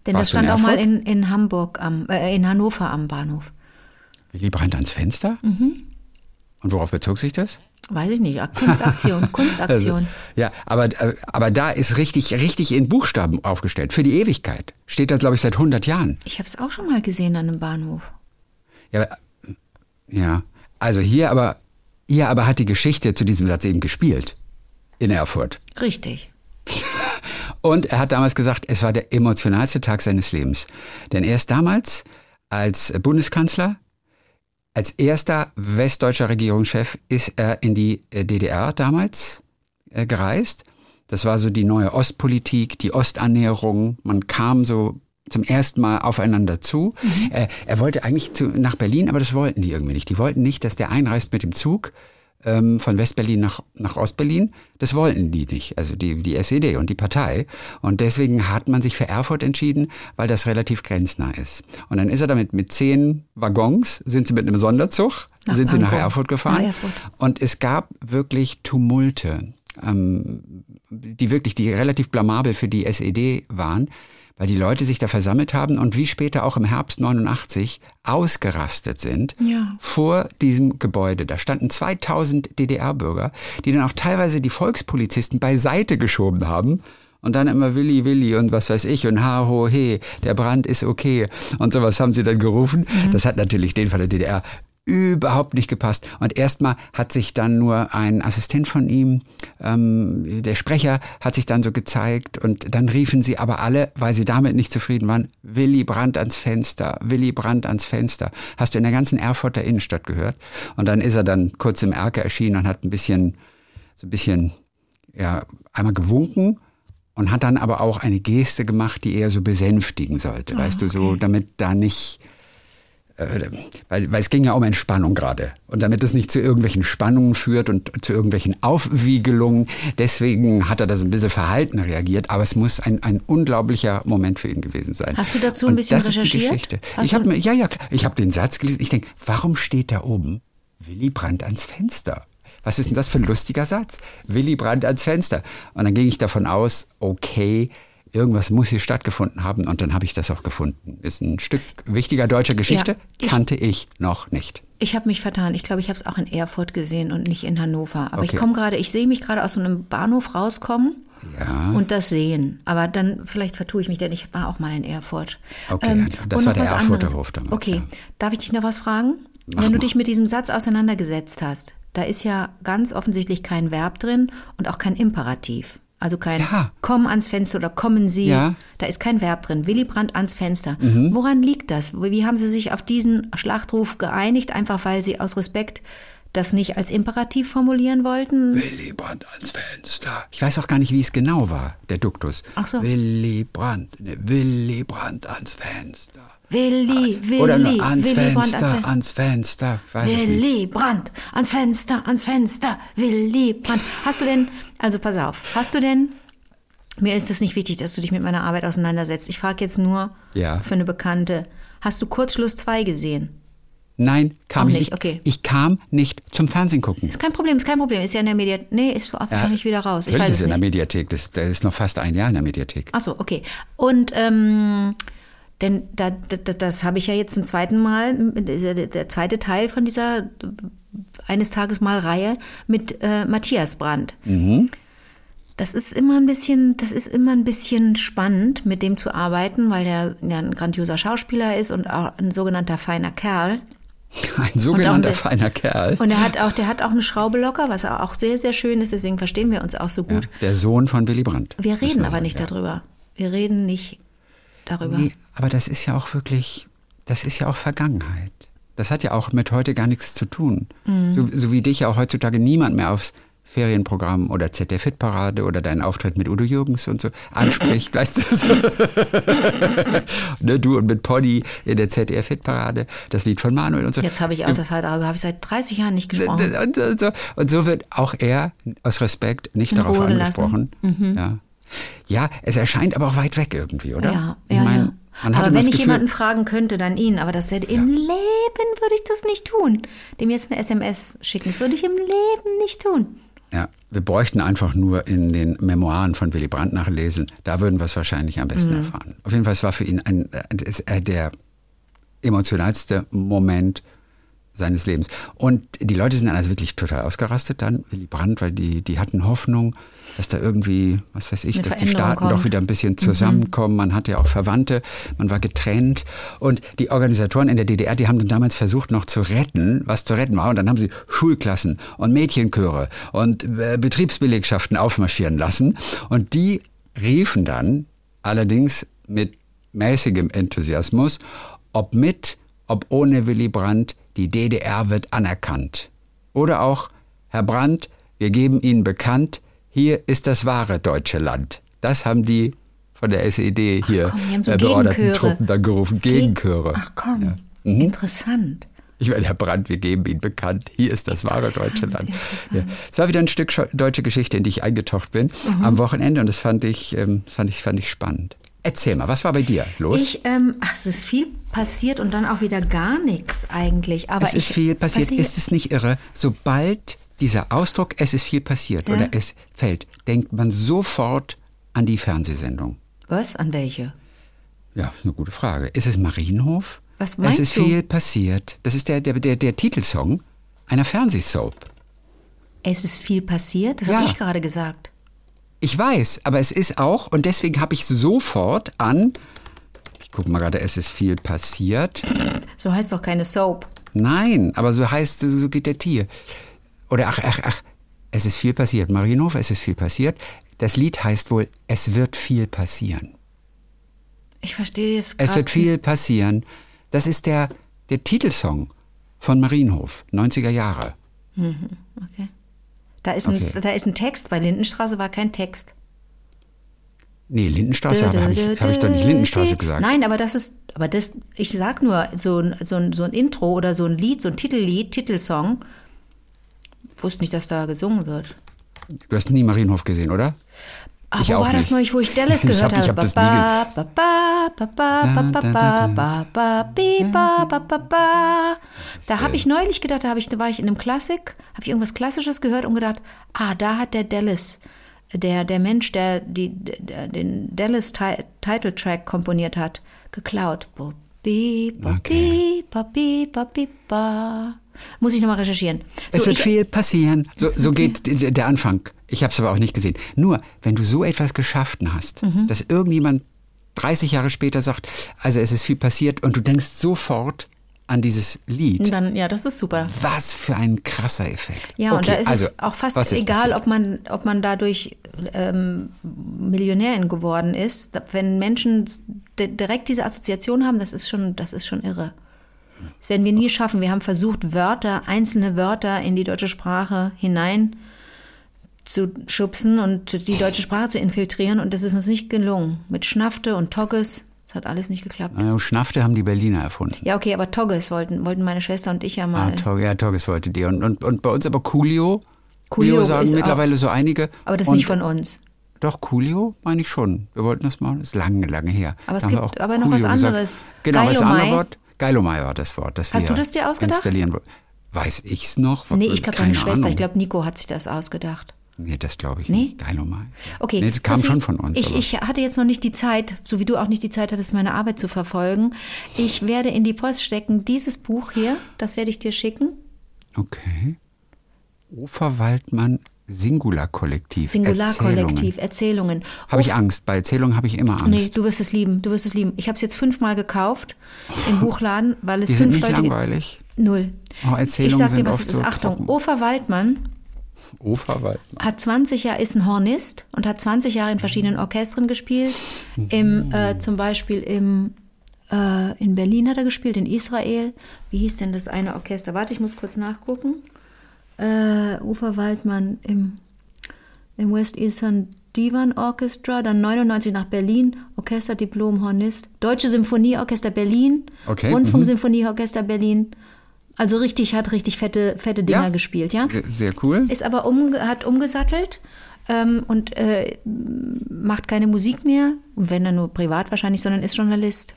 Denn Warst das stand auch mal in, in Hamburg, am, äh, in Hannover am Bahnhof. Willy Brandt ans Fenster? Mhm. Und worauf bezog sich das? Weiß ich nicht. Kunstaktion, [LAUGHS] Kunstaktion. Also, ja, aber, äh, aber da ist richtig, richtig in Buchstaben aufgestellt. Für die Ewigkeit. Steht da, glaube ich, seit 100 Jahren. Ich habe es auch schon mal gesehen an einem Bahnhof. Ja, ja. also hier aber, hier aber hat die Geschichte zu diesem Satz eben gespielt. In Erfurt. Richtig. [LAUGHS] Und er hat damals gesagt, es war der emotionalste Tag seines Lebens. Denn er ist damals als Bundeskanzler, als erster westdeutscher Regierungschef, ist er in die äh, DDR damals äh, gereist. Das war so die neue Ostpolitik, die Ostannäherung. Man kam so zum ersten Mal aufeinander zu. Äh, er wollte eigentlich zu, nach Berlin, aber das wollten die irgendwie nicht. Die wollten nicht, dass der einreist mit dem Zug ähm, von Westberlin nach, nach Ostberlin. Das wollten die nicht, also die, die SED und die Partei. Und deswegen hat man sich für Erfurt entschieden, weil das relativ grenznah ist. Und dann ist er damit mit zehn Waggons, sind sie mit einem Sonderzug, Nach sind sie nach. Erfurt gefahren. Nach Erfurt. Und es gab wirklich Tumulte, ähm, die wirklich, die relativ blamabel für die SED waren, weil die Leute sich da versammelt haben und wie später auch im Herbst 89 ausgerastet sind Ja. vor diesem Gebäude. Da standen 2000 DDR-Bürger, die dann auch teilweise die Volkspolizisten beiseite geschoben haben. Und dann immer Willi, Willi und was weiß ich und ha, ho, he, der Brand ist okay. Und sowas haben sie dann gerufen. Das hat natürlich den von der DDR überhaupt nicht gepasst. Und erstmal hat sich dann nur ein Assistent von ihm, ähm, der Sprecher, hat sich dann so gezeigt und dann riefen sie aber alle, weil sie damit nicht zufrieden waren, Willy Brandt ans Fenster, Willy Brandt ans Fenster. Hast du in der ganzen Erfurter Innenstadt gehört? Und dann ist er dann kurz im Erker erschienen und hat ein bisschen, so ein bisschen, ja, einmal gewunken und hat dann aber auch eine Geste gemacht, die eher so besänftigen sollte, weißt du, so, damit da nicht, weil, weil es ging ja um Entspannung gerade. Und damit es nicht zu irgendwelchen Spannungen führt und zu irgendwelchen Aufwiegelungen, deswegen hat er da so ein bisschen verhalten reagiert. Aber es muss ein, ein unglaublicher Moment für ihn gewesen sein. Hast du dazu ein Und bisschen das Ist die recherchiert? Geschichte. Hast Ich habe mir, ja, ja, klar. ich habe den Satz gelesen. Ich denke, warum steht da oben Willy Brandt ans Fenster? Was ist denn das für ein lustiger Satz? Willy Brandt ans Fenster. Und dann ging ich davon aus, okay, irgendwas muss hier stattgefunden haben. Und dann habe ich das auch gefunden. Ist ein Stück wichtiger deutscher Geschichte, Ja, ich- kannte ich noch nicht. Ich habe mich vertan. Ich glaube, ich habe es auch in Erfurt gesehen und nicht in Hannover. Aber ich Okay. komme gerade, ich sehe mich gerade aus so einem Bahnhof rauskommen Ja. und das sehen. Aber dann, vielleicht vertue ich mich, denn ich war auch mal in Erfurt. Ähm, Okay, das und war der Erfurter anderes. Hof damals, Okay, ja. darf ich dich noch was fragen? Mach Wenn du mal. dich mit diesem Satz auseinandergesetzt hast, da ist ja ganz offensichtlich kein Verb drin und auch kein Imperativ. Also kein Ja. komm ans Fenster oder kommen Sie. Ja. Mhm. Da ist kein Verb drin. Willy Brandt ans Fenster. Woran liegt das? Wie haben Sie sich auf diesen Schlachtruf geeinigt? Einfach weil Sie aus Respekt das nicht als Imperativ formulieren wollten? Willy Brandt ans Fenster. Ich weiß auch gar nicht, wie es genau war, der Duktus. Ach so. Willy Brandt, ne, Willy Brandt ans Fenster. Willy, Willy, Oder nur ans Brandt Fenster, ans Fenster. ans Fenster. Weiß ich nicht. Willy Brandt, ans Fenster, ans Fenster, Willy Brandt. Hast du denn, also pass auf, hast du denn, mir ist es nicht wichtig, dass du dich mit meiner Arbeit auseinandersetzt. Ich frage jetzt nur Ja. für eine Bekannte, hast du Kurzschluss 2 gesehen? Nein, kam Auch ich nicht, okay. Ich kam nicht zum Fernsehen gucken. Ist kein Problem, ist kein Problem. Ist ja in der Mediathek. Nee, ist so kann ich wieder raus. Ich weiß ist es in der nicht. Mediathek. Das, das ist noch fast ein Jahr in der Mediathek. Ach so, okay. Und ähm, denn da, da, das habe ich ja jetzt zum zweiten Mal, der, zweite Teil von dieser äh, eines Tages mal Reihe mit äh, Matthias Brandt. Das ist immer ein bisschen, das ist immer ein bisschen spannend, mit dem zu arbeiten, weil der ja ein grandioser Schauspieler ist und auch ein sogenannter feiner Kerl. [LAUGHS] Ein sogenannter auch- feiner Kerl. Und er hat auch, der hat auch eine Schraube locker, was auch sehr, sehr schön ist. Deswegen verstehen wir uns auch so Ja, gut. der Sohn von Willy Brandt. Wir reden aber sagen, nicht ja. darüber. Wir reden nicht darüber. Nee, aber das ist ja auch wirklich, das ist ja auch Vergangenheit. Das hat ja auch mit heute gar nichts zu tun. Mhm. So, so wie dich ja auch heutzutage niemand mehr aufs Ferienprogramm oder ZDF Hitparade oder deinen Auftritt mit Udo Jürgens und so [COUGHS] anspricht, weißt du? So. [LAUGHS] ne, du und mit Poddy in der ZDF Hitparade, das Lied von Manuel und so. Jetzt habe ich auch das halt, darüber habe ich seit 30 Jahren nicht gesprochen. Und, so. und so wird auch er aus Respekt nicht In darauf Ruhe angesprochen. Ja. Ja, es erscheint aber auch weit weg irgendwie, oder? Ja, ja, mein, ja. Aber wenn ich Gefühl, jemanden fragen könnte, dann ihn. Aber das hätte im Leben würde ich das nicht tun. Dem jetzt eine SMS schicken, das würde ich im Leben nicht tun. Ja, wir bräuchten einfach nur in den Memoiren von Willy Brandt nachlesen. Da würden wir es wahrscheinlich am Mhm. besten erfahren. Auf jeden Fall, es war für ihn ein, äh, der emotionalste Moment seines Lebens. Und die Leute sind dann also wirklich total ausgerastet dann, Willy Brandt, weil die, die hatten Hoffnung, dass da irgendwie, was weiß ich, Eine dass die Staaten doch kommt. wieder ein bisschen zusammenkommen. Man hatte ja auch Verwandte, man war getrennt. Und die Organisatoren in der DDR, die haben dann damals versucht, noch zu retten, was zu retten war. Und dann haben sie Schulklassen und Mädchenchöre und äh, Betriebsbelegschaften aufmarschieren lassen. Und die riefen dann allerdings mit mäßigem Enthusiasmus, ob mit, ob ohne Willy Brandt, die DDR wird anerkannt. Oder auch, Herr Brandt, wir geben Ihnen bekannt, hier ist das wahre deutsche Land. Das haben die von der SED hier komm, die haben so äh, beorderten. Truppen dann gerufen. Gegenchöre. Ach komm, Mhm. interessant. Ich meine, Herr Brandt, wir geben ihn bekannt. Hier ist das wahre deutsche Land. Ja. Es war wieder ein Stück deutsche Geschichte, in die ich eingetaucht bin Mhm. am Wochenende und das fand ich, ähm, fand ich, fand ich spannend. Erzähl mal, was war bei dir los? Ich, ähm, ach, es ist viel passiert und dann auch wieder gar nichts eigentlich. Aber es ist viel passiert. ich- Ist es nicht irre? Sobald dieser Ausdruck, es ist viel passiert oder es fällt, denkt man sofort an die Fernsehsendung. was? An welche? Ja, eine gute Frage. Ist es Marienhof? Was meinst Es ist du? viel passiert. Das ist der, der, der, der Titelsong einer Fernsehsoap. Es ist viel passiert? Das Ja. habe ich gerade gesagt. Ich weiß, aber es ist auch, und deswegen habe ich sofort an, ich gucke mal gerade, es ist viel passiert. So heißt doch keine Soap. Nein, aber so heißt, so geht der Tier. Oder ach, ach, ach, es ist viel passiert. Marienhof, es ist viel passiert. Das Lied heißt wohl, es wird viel passieren. Ich verstehe es Es wird viel passieren. Das ist der, der Titelsong von Marienhof, 90er Jahre. Okay. Da ist, ein, Okay. da ist ein Text, bei Lindenstraße war kein Text. Nee, Lindenstraße habe hab ich, hab ich doch nicht Lindenstraße gesagt. Nein, aber das ist, aber das, ich sag nur, so ein, so, ein, so ein Intro oder so ein Lied, so ein Titellied, Titelsong. Wusste nicht, dass da gesungen wird. Du hast nie Marienhof gesehen, oder? Ah, Ich wo war das nicht. neulich, wo ich Dallas Ich gehört ich habe? hab das ba, ba, ba, Da, habe ich neulich gedacht, da, hab ich, da war ich in einem Klassik, habe ich irgendwas Klassisches gehört und gedacht, ah, da hat der Dallas, der, der Mensch, der, die, der den Dallas-Title-Track komponiert hat, geklaut. Bo, bi, ba, Okay. bi, ba. Muss ich nochmal recherchieren. Es So, wird ich- viel passieren. So, so [LAUGHS] geht d- der Anfang. Ich habe es aber auch nicht gesehen. Nur, wenn du so etwas geschaffen hast, Mhm. dass irgendjemand 30 Jahre später sagt, also es ist viel passiert und du denkst sofort an dieses Lied. Dann, ja, das ist super. Was für ein krasser Effekt. Ja, und Okay, da ist also, es auch fast egal, passiert? ob man, ob man dadurch ähm, Millionärin geworden ist. Wenn Menschen di- direkt diese Assoziation haben, das ist schon, das ist schon irre. Das werden wir nie schaffen. Wir haben versucht, Wörter, einzelne Wörter in die deutsche Sprache hinein zu schubsen und die deutsche Sprache zu infiltrieren und das ist uns nicht gelungen. Mit Schnafte und Togges, das hat alles nicht geklappt. Äh, Schnafte haben die Berliner erfunden. Ja, okay, aber Togges wollten, wollten meine Schwester und ich ja Ah, mal. Tog, ja, Torges wollte die. Und, und, und bei uns aber Coolio. Coolio sagen ist auch- mittlerweile so einige. aber das ist und, nicht von uns. Doch, Coolio meine ich schon. Wir wollten das mal. Das ist lange, lange her. Aber es Da gibt auch aber noch was Coolio gesagt. anderes. Genau, das Geilomai. andere Wort. Geilomai war das Wort. Das Hast du das dir ausgedacht? Installieren. Weiß ich's noch? Nee, ich glaube deine Schwester. Ahnung. Ich glaube, Nico hat sich das ausgedacht. Nee, das glaube ich Nee? nicht. Geilomai. Okay. Nee, das kam Chrissy, schon von uns. Ich, ich hatte jetzt noch nicht die Zeit, so wie du auch nicht die Zeit hattest, meine Arbeit zu verfolgen. Ich werde in die Post stecken dieses Buch hier, das werde ich dir schicken. okay. Ufer Waldmann Singularkollektiv. Singularkollektiv, Erzählungen. Habe ich Angst. Bei Erzählungen habe ich immer Angst. Nee, du wirst es lieben, du wirst es lieben. Ich habe es jetzt fünfmal gekauft im Buchladen, weil es Die sind fünf nicht Leute langweilig. Null. Oh, Ich Erzählungen sag dir, sind was es ist. so Achtung, trocken. Ofer Waldmann Ufer Waldmann. hat 20 Jahre, ist ein Hornist und hat 20 Jahre in verschiedenen Orchestern gespielt. Im, äh, zum Beispiel im, äh, in Berlin hat er gespielt, in Israel. Wie hieß denn das eine Orchester? Warte, ich muss kurz nachgucken. Äh, Ufer Waldmann im, im West Eastern Divan Orchestra, dann 99 nach Berlin, Orchesterdiplom Hornist, Deutsche Symphonieorchester Berlin, Okay, Rundfunksymphonieorchester Berlin. Also richtig, hat richtig fette, fette Dinger Ja. gespielt, ja? Sehr- cool. ist aber um, hat umgesattelt ähm, und äh, macht keine Musik mehr, und wenn dann nur privat wahrscheinlich, sondern ist Journalist.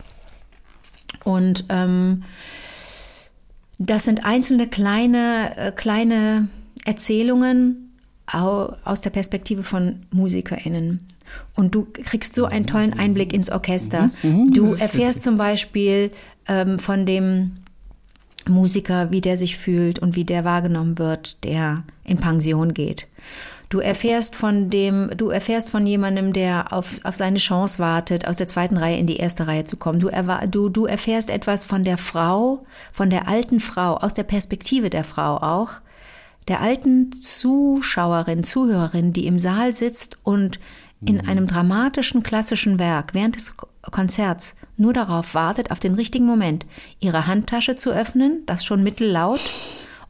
Und ähm, das sind einzelne kleine, äh, kleine Erzählungen au, aus der Perspektive von MusikerInnen. Und du kriegst so einen tollen Einblick ins Orchester. Du erfährst zum Beispiel ähm, von dem Musiker, wie der sich fühlt und wie der wahrgenommen wird, der in Pension geht. Du erfährst von dem, du erfährst von jemandem, der auf, auf seine Chance wartet, aus der zweiten Reihe in die erste Reihe zu kommen. Du, du, du erfährst etwas von der Frau, von der alten Frau, aus der Perspektive der Frau auch, der alten Zuschauerin, Zuhörerin, die im Saal sitzt und in einem dramatischen klassischen Werk während des Konzerts nur darauf wartet, auf den richtigen Moment, ihre Handtasche zu öffnen, das schon mittellaut.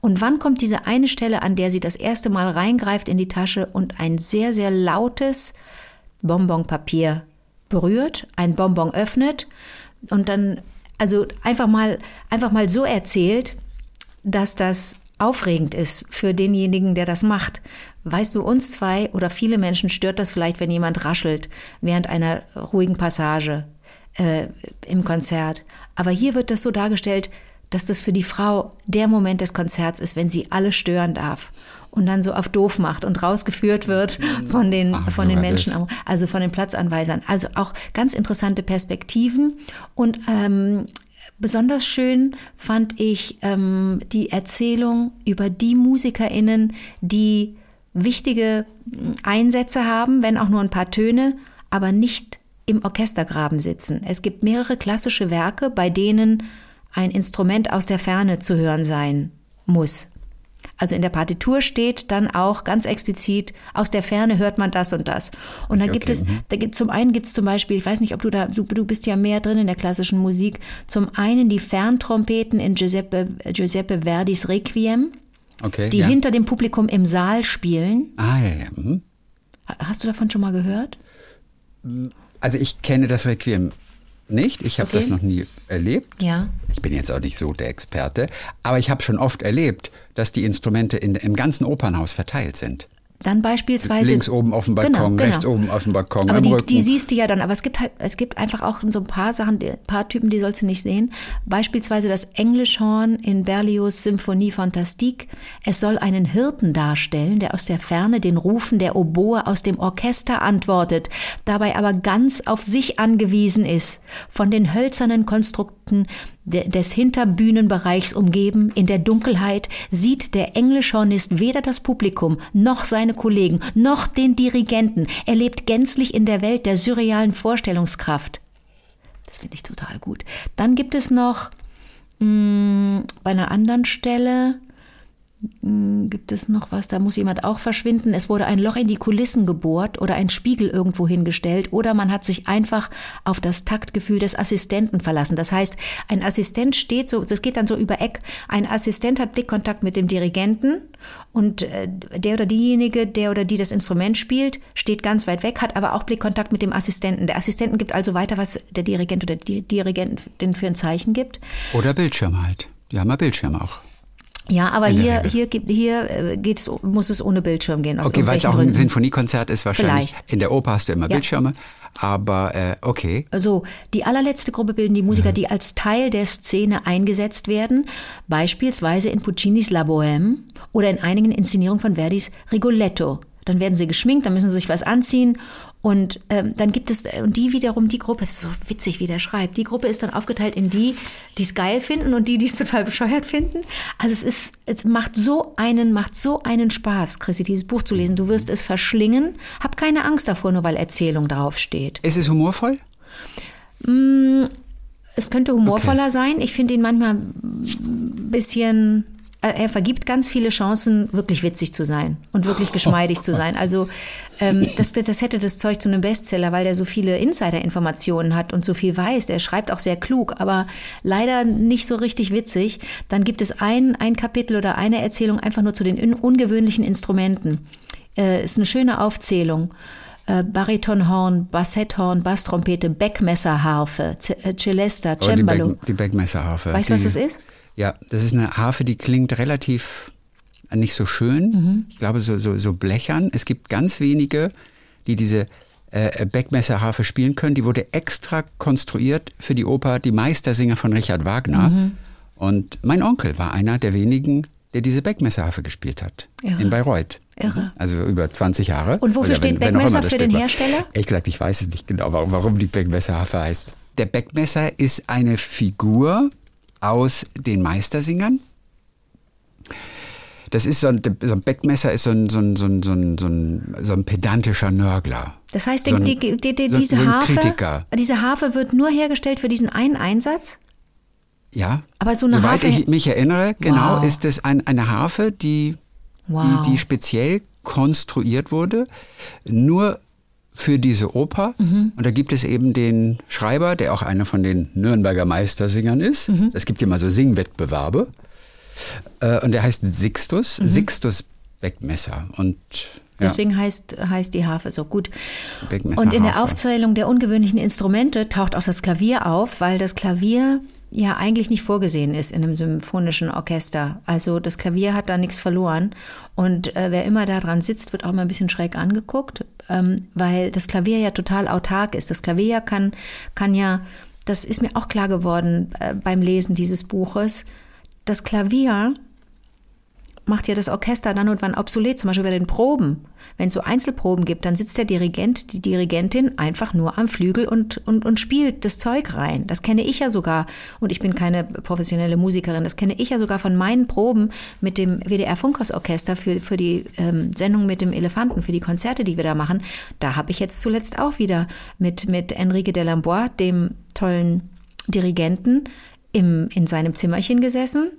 Und wann kommt diese eine Stelle, an der sie das erste Mal reingreift in die Tasche und ein sehr, sehr lautes Bonbonpapier berührt, ein Bonbon öffnet und dann, also einfach mal, einfach mal so erzählt, dass das aufregend ist für denjenigen, der das macht. Weißt du, uns zwei oder viele Menschen stört das vielleicht, wenn jemand raschelt während einer ruhigen Passage äh, im Konzert. Aber hier wird das so dargestellt, dass das für die Frau der Moment des Konzerts ist, wenn sie alle stören darf und dann so auf doof macht und rausgeführt wird von den, Ach, von so den Menschen, das. also von den Platzanweisern. Also auch ganz interessante Perspektiven und ähm, besonders schön fand ich ähm, die Erzählung über die MusikerInnen, die wichtige Einsätze haben, wenn auch nur ein paar Töne, aber nicht im Orchestergraben sitzen. Es gibt mehrere klassische Werke, bei denen ein Instrument aus der Ferne zu hören sein muss. Also in der Partitur steht dann auch ganz explizit, aus der Ferne hört man das und das. Und da Okay, gibt es, mhm. da gibt, zum einen gibt es zum Beispiel, ich weiß nicht, ob du da, du, du bist ja mehr drin in der klassischen Musik, zum einen die Ferntrompeten in Giuseppe, Giuseppe Verdis Requiem, Okay. die ja. hinter dem Publikum im Saal spielen. Ah, ja, ja. Mhm. Hast du davon schon mal gehört? Also ich kenne das Requiem nicht. Ich habe Okay. das noch nie erlebt. Ja. Ich bin jetzt auch nicht so der Experte, aber ich habe schon oft erlebt, dass die Instrumente in, im ganzen Opernhaus verteilt sind. Dann beispielsweise. Links oben auf dem Balkon, Genau, genau. rechts oben auf dem Balkon, Aber die, die siehst du ja dann. Aber es gibt halt, es gibt einfach auch so ein paar Sachen, ein paar Typen, die sollst du nicht sehen. Beispielsweise das Englischhorn in Berlioz Symphonie Fantastique. Es soll einen Hirten darstellen, der aus der Ferne den Rufen der Oboe aus dem Orchester antwortet, dabei aber ganz auf sich angewiesen ist, von den hölzernen Konstrukten des Hinterbühnenbereichs umgeben, in der Dunkelheit sieht der Englischhornist weder das Publikum noch seine Kollegen noch den Dirigenten. Er lebt gänzlich in der Welt der surrealen Vorstellungskraft. Das finde ich total gut. Dann gibt es noch mh, bei einer anderen Stelle gibt es noch was, da muss jemand auch verschwinden. Es wurde ein Loch in die Kulissen gebohrt oder ein Spiegel irgendwo hingestellt oder man hat sich einfach auf das Taktgefühl des Assistenten verlassen. Das heißt, ein Assistent steht so, das geht dann so über Eck, ein Assistent hat Blickkontakt mit dem Dirigenten und äh, der oder diejenige, der oder die das Instrument spielt, steht ganz weit weg, hat aber auch Blickkontakt mit dem Assistenten. Der Assistenten gibt also weiter, was der Dirigent oder die Dirigentin für ein Zeichen gibt. Oder Bildschirm halt. Die haben ja Bildschirm auch. Ja, aber hier, hier, gibt, hier äh, geht's, muss es ohne Bildschirm gehen. Okay, weil es auch ein Gründen. Sinfoniekonzert ist wahrscheinlich. Vielleicht. In der Oper hast du immer Ja. Bildschirme, aber äh, okay. So, die allerletzte Gruppe bilden die Musiker, die als Teil der Szene eingesetzt werden, beispielsweise in Puccinis La Bohème oder in einigen Inszenierungen von Verdis Rigoletto. Dann werden sie geschminkt, dann müssen sie sich was anziehen und ähm, dann gibt es, und die wiederum, die Gruppe, es ist so witzig, wie der schreibt, die Gruppe ist dann aufgeteilt in die, die es geil finden und die, die es [LAUGHS] total bescheuert finden. Also es ist, es macht so einen, macht so einen Spaß, Chrissy, dieses Buch zu lesen. Du wirst es verschlingen. Hab keine Angst davor, nur weil Erzählung draufsteht. Ist es humorvoll? Es könnte humorvoller sein. Ich finde ihn manchmal ein bisschen. Äh, Er vergibt ganz viele Chancen, wirklich witzig zu sein und wirklich geschmeidig zu sein. Also ähm, [LAUGHS] das, das hätte das Zeug zu einem Bestseller, weil der so viele Insider-Informationen hat und so viel weiß. Der schreibt auch sehr klug, aber leider nicht so richtig witzig. Dann gibt es ein, ein Kapitel oder eine Erzählung einfach nur zu den un ungewöhnlichen Instrumenten. Äh, ist eine schöne Aufzählung. Äh, Baritonhorn, Bassetthorn, Basstrompete, Beckmesserharfe, Celesta, Oder Oh, die, Cembalo. Beck, die Beckmesserharfe. Weißt du, was das ist? Ja, das ist eine Harfe, die klingt relativ nicht so schön. Mhm. Ich glaube, so, so, so blechern. Es gibt ganz wenige, die diese äh, Beckmesserharfe spielen können. Die wurde extra konstruiert für die Oper Die Meistersinger von Richard Wagner. Mhm. Und mein Onkel war einer der wenigen, der diese Beckmesserharfe gespielt hat. Irre. In Bayreuth. Irre. Also über 20 Jahre. Und wofür Oder steht wenn Beckmesser für den. Hersteller? Ehrlich gesagt, ich weiß es nicht genau, warum, warum die Beckmesserharfe heißt. Der Beckmesser ist eine Figur aus den Meistersingern. Das ist so ein, so ein Beckmesser ist so ein, so ein, so ein, so ein, so ein, so ein pedantischer Nörgler. Das heißt, die, die, die, die, so- diese so ein Harfe, Kritiker. Ja. Aber so eine Soweit Harfe- ich mich erinnere, genau, Wow. ist es ein, eine Harfe, die, Wow. die, die speziell konstruiert wurde, nur für diese Oper. Mhm. Und da gibt es eben den Schreiber, der auch einer von den Nürnberger Meistersingern ist. Mhm. Es gibt ja mal so Singwettbewerbe. Äh, und der heißt Sixtus, Sixtus Beckmesser. Und ja, Deswegen heißt, heißt die Harfe so gut. Beckmesser Und in der Harfe. Aufzählung der ungewöhnlichen Instrumente taucht auch das Klavier auf, weil das Klavier ja eigentlich nicht vorgesehen ist in einem symphonischen Orchester. Also das Klavier hat da nichts verloren. Und äh, wer immer da dran sitzt, wird auch mal ein bisschen schräg angeguckt, ähm, weil das Klavier ja total autark ist. Das Klavier kann, kann ja, das ist mir auch klar geworden äh, beim Lesen dieses Buches, das Klavier macht ja das Orchester dann und wann obsolet, zum Beispiel bei den Proben. Wenn es so Einzelproben gibt, dann sitzt der Dirigent, die Dirigentin einfach nur am Flügel und, und, und spielt das Zeug rein. Das kenne ich ja sogar, und ich bin keine professionelle Musikerin, das kenne ich ja sogar von meinen Proben mit dem WDR Funkhausorchester für, für die ähm, Sendung mit dem Elefanten, für die Konzerte, die wir da machen. Da habe ich jetzt zuletzt auch wieder mit, mit Enrique Delambois, dem tollen Dirigenten, im, in seinem Zimmerchen gesessen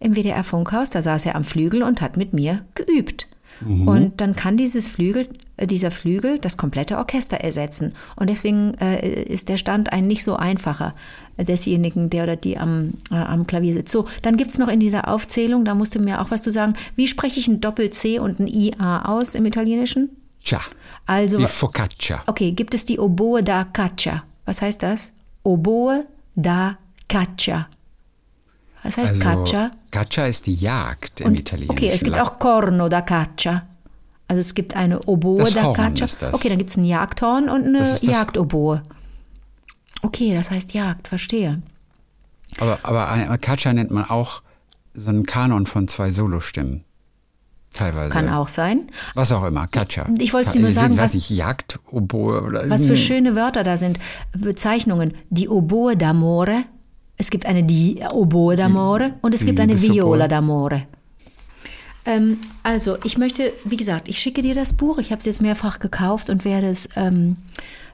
im WDR Funkhaus, da saß er am Flügel und hat mit mir geübt. Mhm. Und dann kann dieses Flügel, äh, dieser Flügel das komplette Orchester ersetzen. Und deswegen äh, ist der Stand ein nicht so einfacher desjenigen, der oder die am, äh, am Klavier sitzt. So, dann gibt es noch in dieser Aufzählung, da musst du mir auch was zu sagen. Wie spreche ich ein Doppel-C und ein IA aus im Italienischen? Tja. Also, wie Focaccia. Okay, gibt es die Oboe da Caccia? Was heißt das? Oboe da Caccia. Was heißt also, Caccia? Caccia ist die Jagd im Und, Italienischen. Okay, es gibt auch Corno da Caccia. Also es gibt eine Oboe Das da Horn Caccia. ist das. Okay, dann gibt es ein Jagdhorn und eine Jagdoboe. Okay, das heißt Jagd, verstehe. Aber, aber Caccia nennt man auch so einen Kanon von zwei Solostimmen. Teilweise. Kann auch sein. Was auch immer, Caccia. Ich wollte dir nur sagen, was- ich, Jagd, Oboe oder Was für Hm. schöne Wörter da sind. Bezeichnungen. Die Oboe d'amore. Es gibt eine die Oboe d'amore und es gibt eine Liebesoboe. Viola d'amore. Ähm, also, ich möchte, wie gesagt, ich schicke dir das Buch. Ich habe es jetzt mehrfach gekauft und werde es ähm,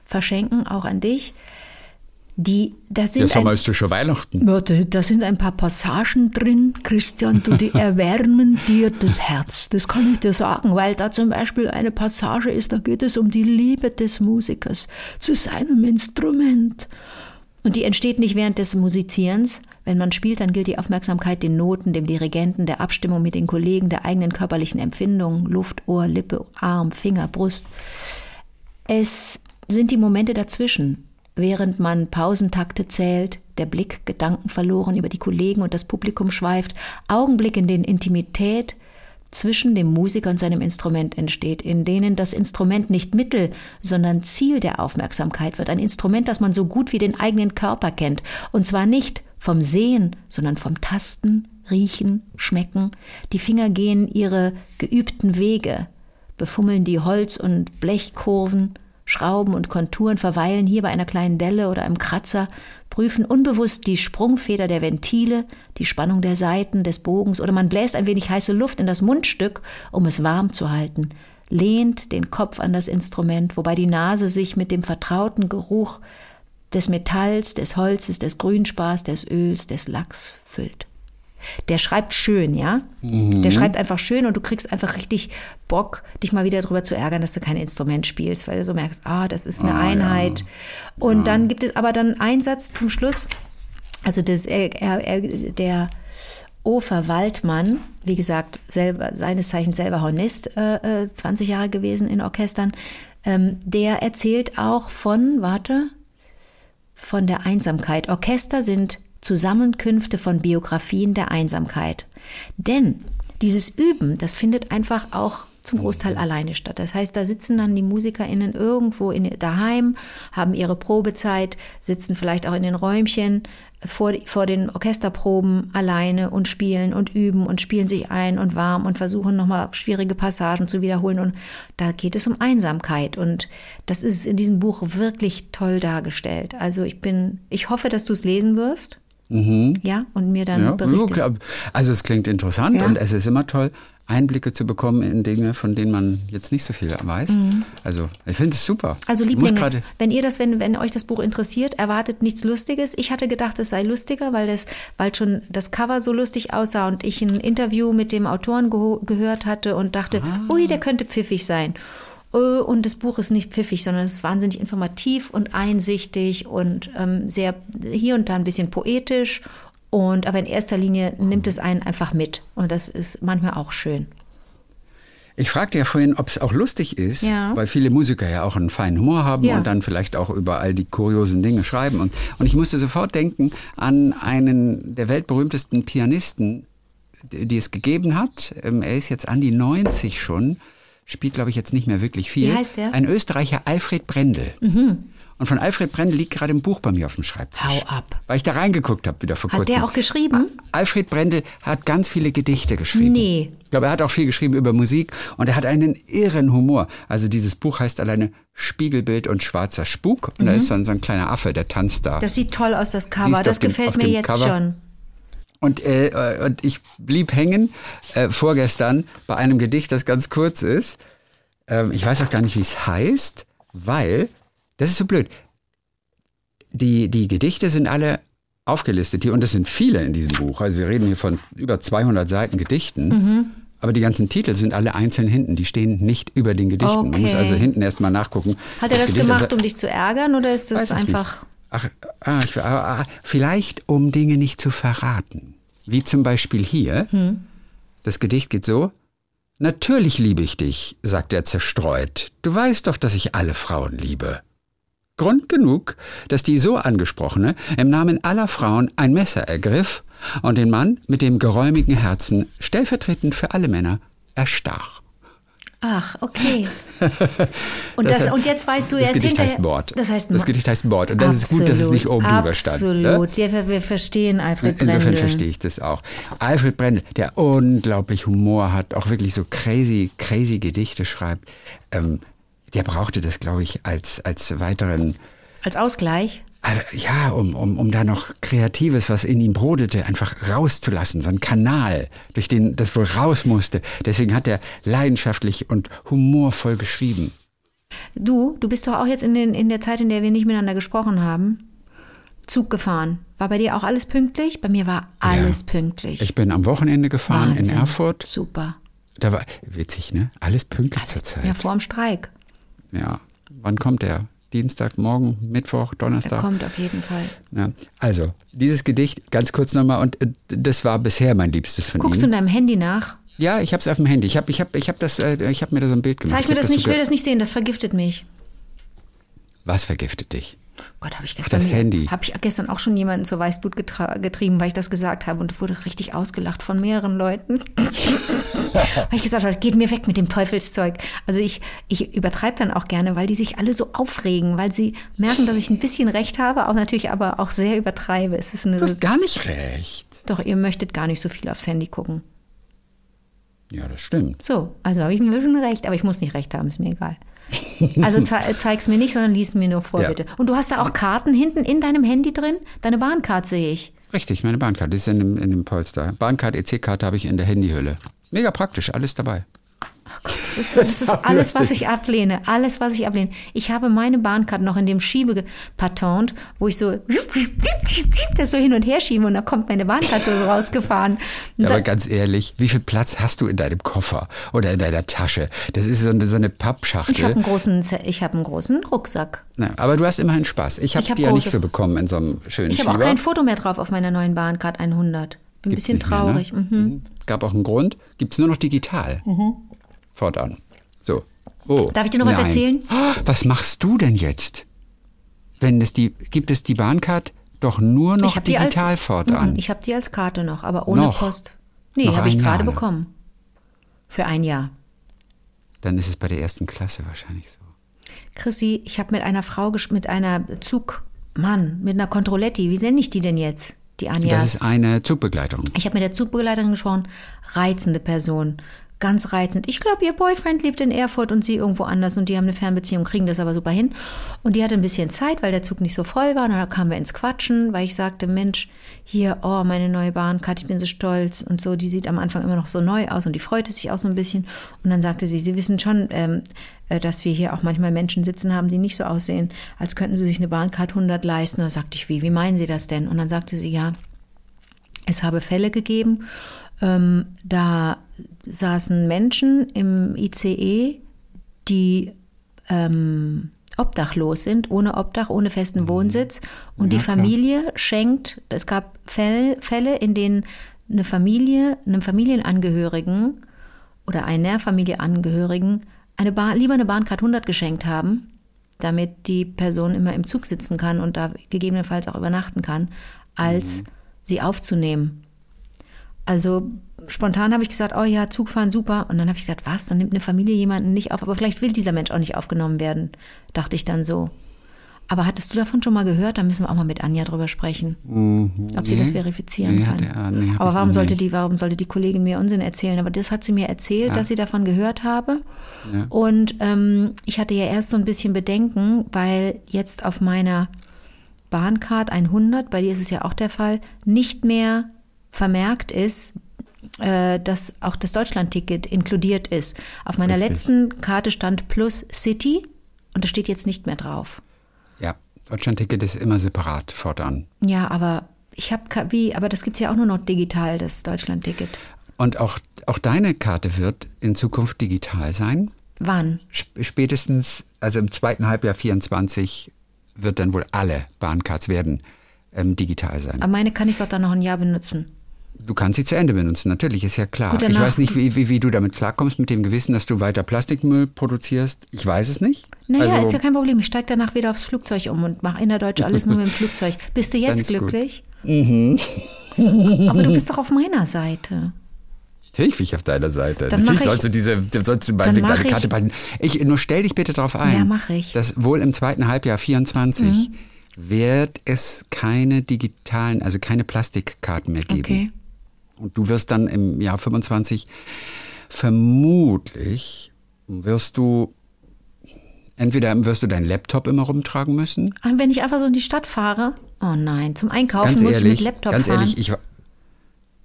verschenken, auch an dich. Die, das sind Ja, sag ein, ist doch schon Weihnachten. Warte, da sind ein paar Passagen drin, Christian, du, die [LAUGHS] erwärmen dir das Herz. Das kann ich dir sagen, weil da zum Beispiel eine Passage ist, da geht es um die Liebe des Musikers zu seinem Instrument. Und die entsteht nicht während des Musizierens. Wenn man spielt, dann gilt die Aufmerksamkeit den Noten, dem Dirigenten, der Abstimmung mit den Kollegen, der eigenen körperlichen Empfindungen, Luft, Ohr, Lippe, Arm, Finger, Brust. Es sind die Momente dazwischen, während man Pausentakte zählt, der Blick Gedanken verloren über die Kollegen und das Publikum schweift, Augenblick, in denen Intimität zwischen dem Musiker und seinem Instrument entsteht, in denen das Instrument nicht Mittel, sondern Ziel der Aufmerksamkeit wird. Ein Instrument, das man so gut wie den eigenen Körper kennt. Und zwar nicht vom Sehen, sondern vom Tasten, Riechen, Schmecken. Die Finger gehen ihre geübten Wege, befummeln die Holz- und Blechkurven, Schrauben und Konturen, verweilen hier bei einer kleinen Delle oder einem Kratzer, prüfen unbewusst die Sprungfeder der Ventile, die Spannung der Saiten des Bogens oder man bläst ein wenig heiße Luft in das Mundstück, um es warm zu halten, lehnt den Kopf an das Instrument, wobei die Nase sich mit dem vertrauten Geruch des Metalls, des Holzes, des Grünspars, des Öls, des Lachs füllt. Der schreibt schön, ja? Der schreibt einfach schön und du kriegst einfach richtig Bock, dich mal wieder darüber zu ärgern, dass du kein Instrument spielst, weil du so merkst, ah, das ist eine Ah, ja. Einheit. Und dann gibt es aber dann einen Satz zum Schluss. Also das, er, er, er, der Ofer Waldmann, wie gesagt, selber, seines Zeichens selber Hornist, äh, äh, 20 Jahre gewesen in Orchestern, ähm, der erzählt auch von, warte, von der Einsamkeit. Orchester sind Zusammenkünfte von Biografien der Einsamkeit. Denn dieses Üben, das findet einfach auch zum Großteil alleine statt. Das heißt, da sitzen dann die MusikerInnen irgendwo in, daheim, haben ihre Probezeit, sitzen vielleicht auch in den Räumchen vor, vor den Orchesterproben alleine und spielen und üben und spielen sich ein und warm und versuchen nochmal schwierige Passagen zu wiederholen. Und da geht es um Einsamkeit. Und das ist in diesem Buch wirklich toll dargestellt. Also ich bin, ich hoffe, dass du es lesen wirst. Ja, und mir dann Ja, berichtest. ja, also es klingt interessant Ja. und es ist immer toll, Einblicke zu bekommen in Dinge, von denen man jetzt nicht so viel weiß. Also ich finde es super. Mhm. Also Lieblinge, wenn ihr das, wenn, wenn euch das Buch interessiert, erwartet nichts Lustiges. Ich hatte gedacht, es sei lustiger, weil das, weil schon das Cover so lustig aussah und ich ein Interview mit dem Autoren gehört hatte und dachte, Ah. ui, der könnte pfiffig sein. Äh, Und das Buch ist nicht pfiffig, sondern es ist wahnsinnig informativ und einsichtig und ähm, sehr hier und da ein bisschen poetisch. Und aber in erster Linie nimmt es einen einfach mit. Und das ist manchmal auch schön. Ich fragte ja vorhin, ob es auch lustig ist, Ja. weil viele Musiker ja auch einen feinen Humor haben Ja. und dann vielleicht auch über all die kuriosen Dinge schreiben. Und, und ich musste sofort denken an einen der weltberühmtesten Pianisten, die, es gegeben hat. Ähm, Er ist jetzt an die 90 schon, spielt, glaube ich, jetzt nicht mehr wirklich viel. Wie heißt der? Mhm. Ein Österreicher, Alfred Brendel. Und von Alfred Brendel liegt gerade ein Buch bei mir auf dem Schreibtisch. Hau ab. Weil ich da reingeguckt habe, wieder vor Hat kurzem. der auch geschrieben? Alfred Brendel hat ganz viele Gedichte geschrieben. Nee. Ich glaube, er hat auch viel geschrieben über Musik und er hat einen irren Humor. Also dieses Buch heißt alleine Spiegelbild und schwarzer Spuk und da ist so ein, so ein kleiner Affe, der tanzt da. Das sieht toll aus, das Cover. Siehst Das dem- gefällt mir jetzt Cover? schon. Und, äh, äh, und ich blieb hängen äh, vorgestern bei einem Gedicht, das ganz kurz ist. Ähm, ich weiß auch gar nicht, wie es heißt, weil, das ist so blöd, die, die Gedichte sind alle aufgelistet hier und es sind viele in diesem Buch. Also wir reden hier von über 200 Seiten Gedichten. Mhm. Aber die ganzen Titel sind alle einzeln hinten. Die stehen nicht über den Gedichten. Man muss Okay. also hinten erstmal nachgucken. Hat er das Gedicht- gemacht, um dich zu ärgern oder ist das einfach. Nicht. Ach, ah, ah, ah, vielleicht um Dinge nicht zu verraten. Wie zum Beispiel hier. Hm. Das Gedicht geht so. Natürlich liebe ich dich, sagt er zerstreut. Du weißt doch, dass ich alle Frauen liebe. Grund genug, dass die so angesprochene im Namen aller Frauen ein Messer ergriff und den Mann mit dem geräumigen Herzen stellvertretend für alle Männer erstach. Ach, okay. [LAUGHS] Und, Das das, und jetzt weißt du Das erst Gedicht hinterher. heißt Mord. Das heißt das Mord. Gedicht heißt Mord. Und das ist gut, dass es nicht oben drüber stand. ne? Absolut. Ja, wir, wir verstehen Alfred Insofern Brendel. verstehe ich das auch. Alfred Brendel, der unglaublich Humor hat, auch wirklich so crazy, crazy Gedichte schreibt, ähm, der brauchte das, glaube ich, als, als weiteren, Als Ausgleich. Ja, um, um, um da noch Kreatives, was in ihm brodete, einfach rauszulassen. So ein Kanal, durch den das wohl raus musste. Deswegen hat er leidenschaftlich und humorvoll geschrieben. Du, du bist doch auch jetzt in, den, in der Zeit, in der wir nicht miteinander gesprochen haben, Zug gefahren. War bei dir auch alles pünktlich? Bei mir war alles pünktlich. Ich bin am Wochenende gefahren Wahnsinn. in Erfurt. Super. Da war, witzig, ne? Alles pünktlich zur Zeit. Ja, vor dem Streik. Ja. Wann kommt der? Dienstag, morgen, Mittwoch, Donnerstag? kommt auf jeden Fall. Ja. Also, dieses Gedicht, ganz kurz nochmal, und äh, das war bisher mein Liebstes von Guckst du ihm. in deinem Handy nach? Ja, ich habe es auf dem Handy. Ich habe ich hab, ich hab das, äh, ich hab mir da so ein Bild gemacht. Zeig mir hab das nicht, ich will das nicht sehen, das vergiftet mich. Was vergiftet dich? Gott, habe ich gestern das Handy. habe ich gestern auch schon jemanden zur Weißblut getrieben, weil ich das gesagt habe und wurde richtig ausgelacht von mehreren Leuten. [LAUGHS] weil ich gesagt habe, geht mir weg mit dem Teufelszeug. Also ich, ich übertreibe dann auch gerne, weil die sich alle so aufregen, weil sie merken, dass ich ein bisschen recht habe, auch natürlich aber auch sehr übertreibe. Es ist eine, Du hast gar nicht recht. doch, ihr möchtet gar nicht so viel aufs Handy gucken. Ja, das stimmt. So, also habe ich ein bisschen recht, aber ich muss nicht recht haben, ist mir egal. Also ze zeig's mir nicht, sondern lies mir nur vor, Ja. bitte. Und du hast da auch Karten hinten in deinem Handy drin? Deine Bahncard sehe ich. Richtig, meine Bahnkarte die ist in dem, in dem Polster. Bahncard, EC-Karte habe ich in der Handyhülle. Mega praktisch, alles dabei. [LAUGHS] Das ist, das ist alles, was ich ablehne. Alles, was ich ablehne. Ich habe meine Bahncard noch in dem Schiebepatent, wo ich so [LAUGHS] das so hin und her schiebe und da kommt meine Bahncard so rausgefahren. Ja, aber ganz ehrlich, wie viel Platz hast du in deinem Koffer oder in deiner Tasche? Das ist so eine, so eine Pappschachtel. ich habe einen großen, ich habe einen großen Rucksack. Na, aber du hast immerhin Spaß. Ich habe hab die ja nicht so bekommen in so einem schönen Ich habe auch kein Foto mehr drauf auf meiner neuen Bahncard 100. Bin ein Gibt's bisschen nicht mehr, traurig. ne? mhm. Gab auch einen Grund. Gibt es nur noch digital. Fortan. So. Oh, Darf ich dir noch was nein. erzählen? Oh, Was machst du denn jetzt? Wenn es die, gibt es die Bahncard doch nur noch die als digital fortan? Mhm, Ich habe die als Karte noch, aber ohne Noch? Post. Nee, habe ich gerade bekommen. Für ein Jahr. Dann ist es bei der ersten Klasse wahrscheinlich so. Chrissy, ich habe mit einer Frau, mit einer Zug, Mann, mit einer Controletti, wie nenne ich die denn jetzt? Die Das Anjas. ist eine Zugbegleitung. Ich habe mit der Zugbegleiterin gesprochen, reizende Person, ganz reizend. Ich glaube, ihr Boyfriend lebt in Erfurt und sie irgendwo anders und die haben eine Fernbeziehung, kriegen das aber super hin. Und die hatte ein bisschen Zeit, weil der Zug nicht so voll war. Und dann kamen wir ins Quatschen, weil ich sagte, Mensch, hier, oh, meine neue Bahncard, ich bin so stolz und so. Die sieht am Anfang immer noch so neu aus und die freute sich auch so ein bisschen. Und dann sagte sie, Sie wissen schon, ähm, äh, dass wir hier auch manchmal Menschen sitzen haben, die nicht so aussehen, als könnten sie sich eine Bahncard 100 leisten. Und da sagte ich, wie, wie meinen Sie das denn? Und dann sagte sie, ja, es habe Fälle gegeben, ähm, da saßen Menschen im ICE, die ähm, obdachlos sind, ohne Obdach, ohne festen Wohnsitz. Und die Ja, klar. Familie schenkt, es gab Fälle, Fälle, in denen eine Familie, einem Familienangehörigen oder einer Familienangehörigen eine Bahn, lieber eine Bahncard 100 geschenkt haben, damit die Person immer im Zug sitzen kann und da gegebenenfalls auch übernachten kann, als Mhm. sie aufzunehmen. Also spontan habe ich gesagt, oh ja, Zugfahren super. Und dann habe ich gesagt, was? Dann nimmt eine Familie jemanden nicht auf. Aber vielleicht will dieser Mensch auch nicht aufgenommen werden, dachte ich dann so. Aber hattest du davon schon mal gehört? Da müssen wir auch mal mit Anja drüber sprechen, ob sie das verifizieren Nee, kann. er- nee, hab Aber warum sollte die, warum sollte die Kollegin mir Unsinn erzählen? Aber das hat sie mir erzählt, dass sie davon gehört habe. Ja. Und ähm, ich hatte ja erst so ein bisschen Bedenken, weil jetzt auf meiner Bahncard 100, bei dir ist es ja auch der Fall, nicht mehr vermerkt ist, äh, dass auch das Deutschlandticket inkludiert ist. Auf meiner Richtig. letzten Karte stand Plus City und da steht jetzt nicht mehr drauf. Ja, Deutschlandticket ist immer separat fortan. Ja, aber ich habe wie, aber das gibt's ja auch nur noch digital, das Deutschlandticket. Und auch, auch deine Karte wird in Zukunft digital sein. Wann? Sp- Spätestens, also im zweiten Halbjahr 24 wird dann wohl alle Bahncards werden ähm, digital sein. Aber meine kann ich doch dann noch ein Jahr benutzen. Du kannst sie zu Ende benutzen, natürlich, ist ja klar. Ich weiß nicht, wie, wie, wie du damit klarkommst, mit dem Gewissen, dass du weiter Plastikmüll produzierst. Ich weiß es nicht. Naja, also, ist ja kein Problem. Ich steige danach wieder aufs Flugzeug um und mache innerdeutsch alles nur mit dem Flugzeug. Bist du [LAUGHS] jetzt gut. glücklich? [LAUGHS] Aber du bist doch auf meiner Seite. Natürlich bin ich auf deiner Seite. Dann Natürlich ich- sollst du diese, sollst du mach deine Karte behalten. Ich, nur stell dich bitte darauf ein. Ja, mach ich. Mhm. Dass wohl im zweiten Halbjahr 24 wird es keine digitalen, also keine Plastikkarten mehr geben. Okay. Und du wirst dann im Jahr 25 vermutlich wirst du entweder wirst du deinen Laptop immer rumtragen müssen. Und Ah, wenn ich einfach so in die Stadt fahre, oh nein, zum Einkaufen ganz muss ehrlich, ich mit Laptop ganz fahren. ehrlich, ich wa-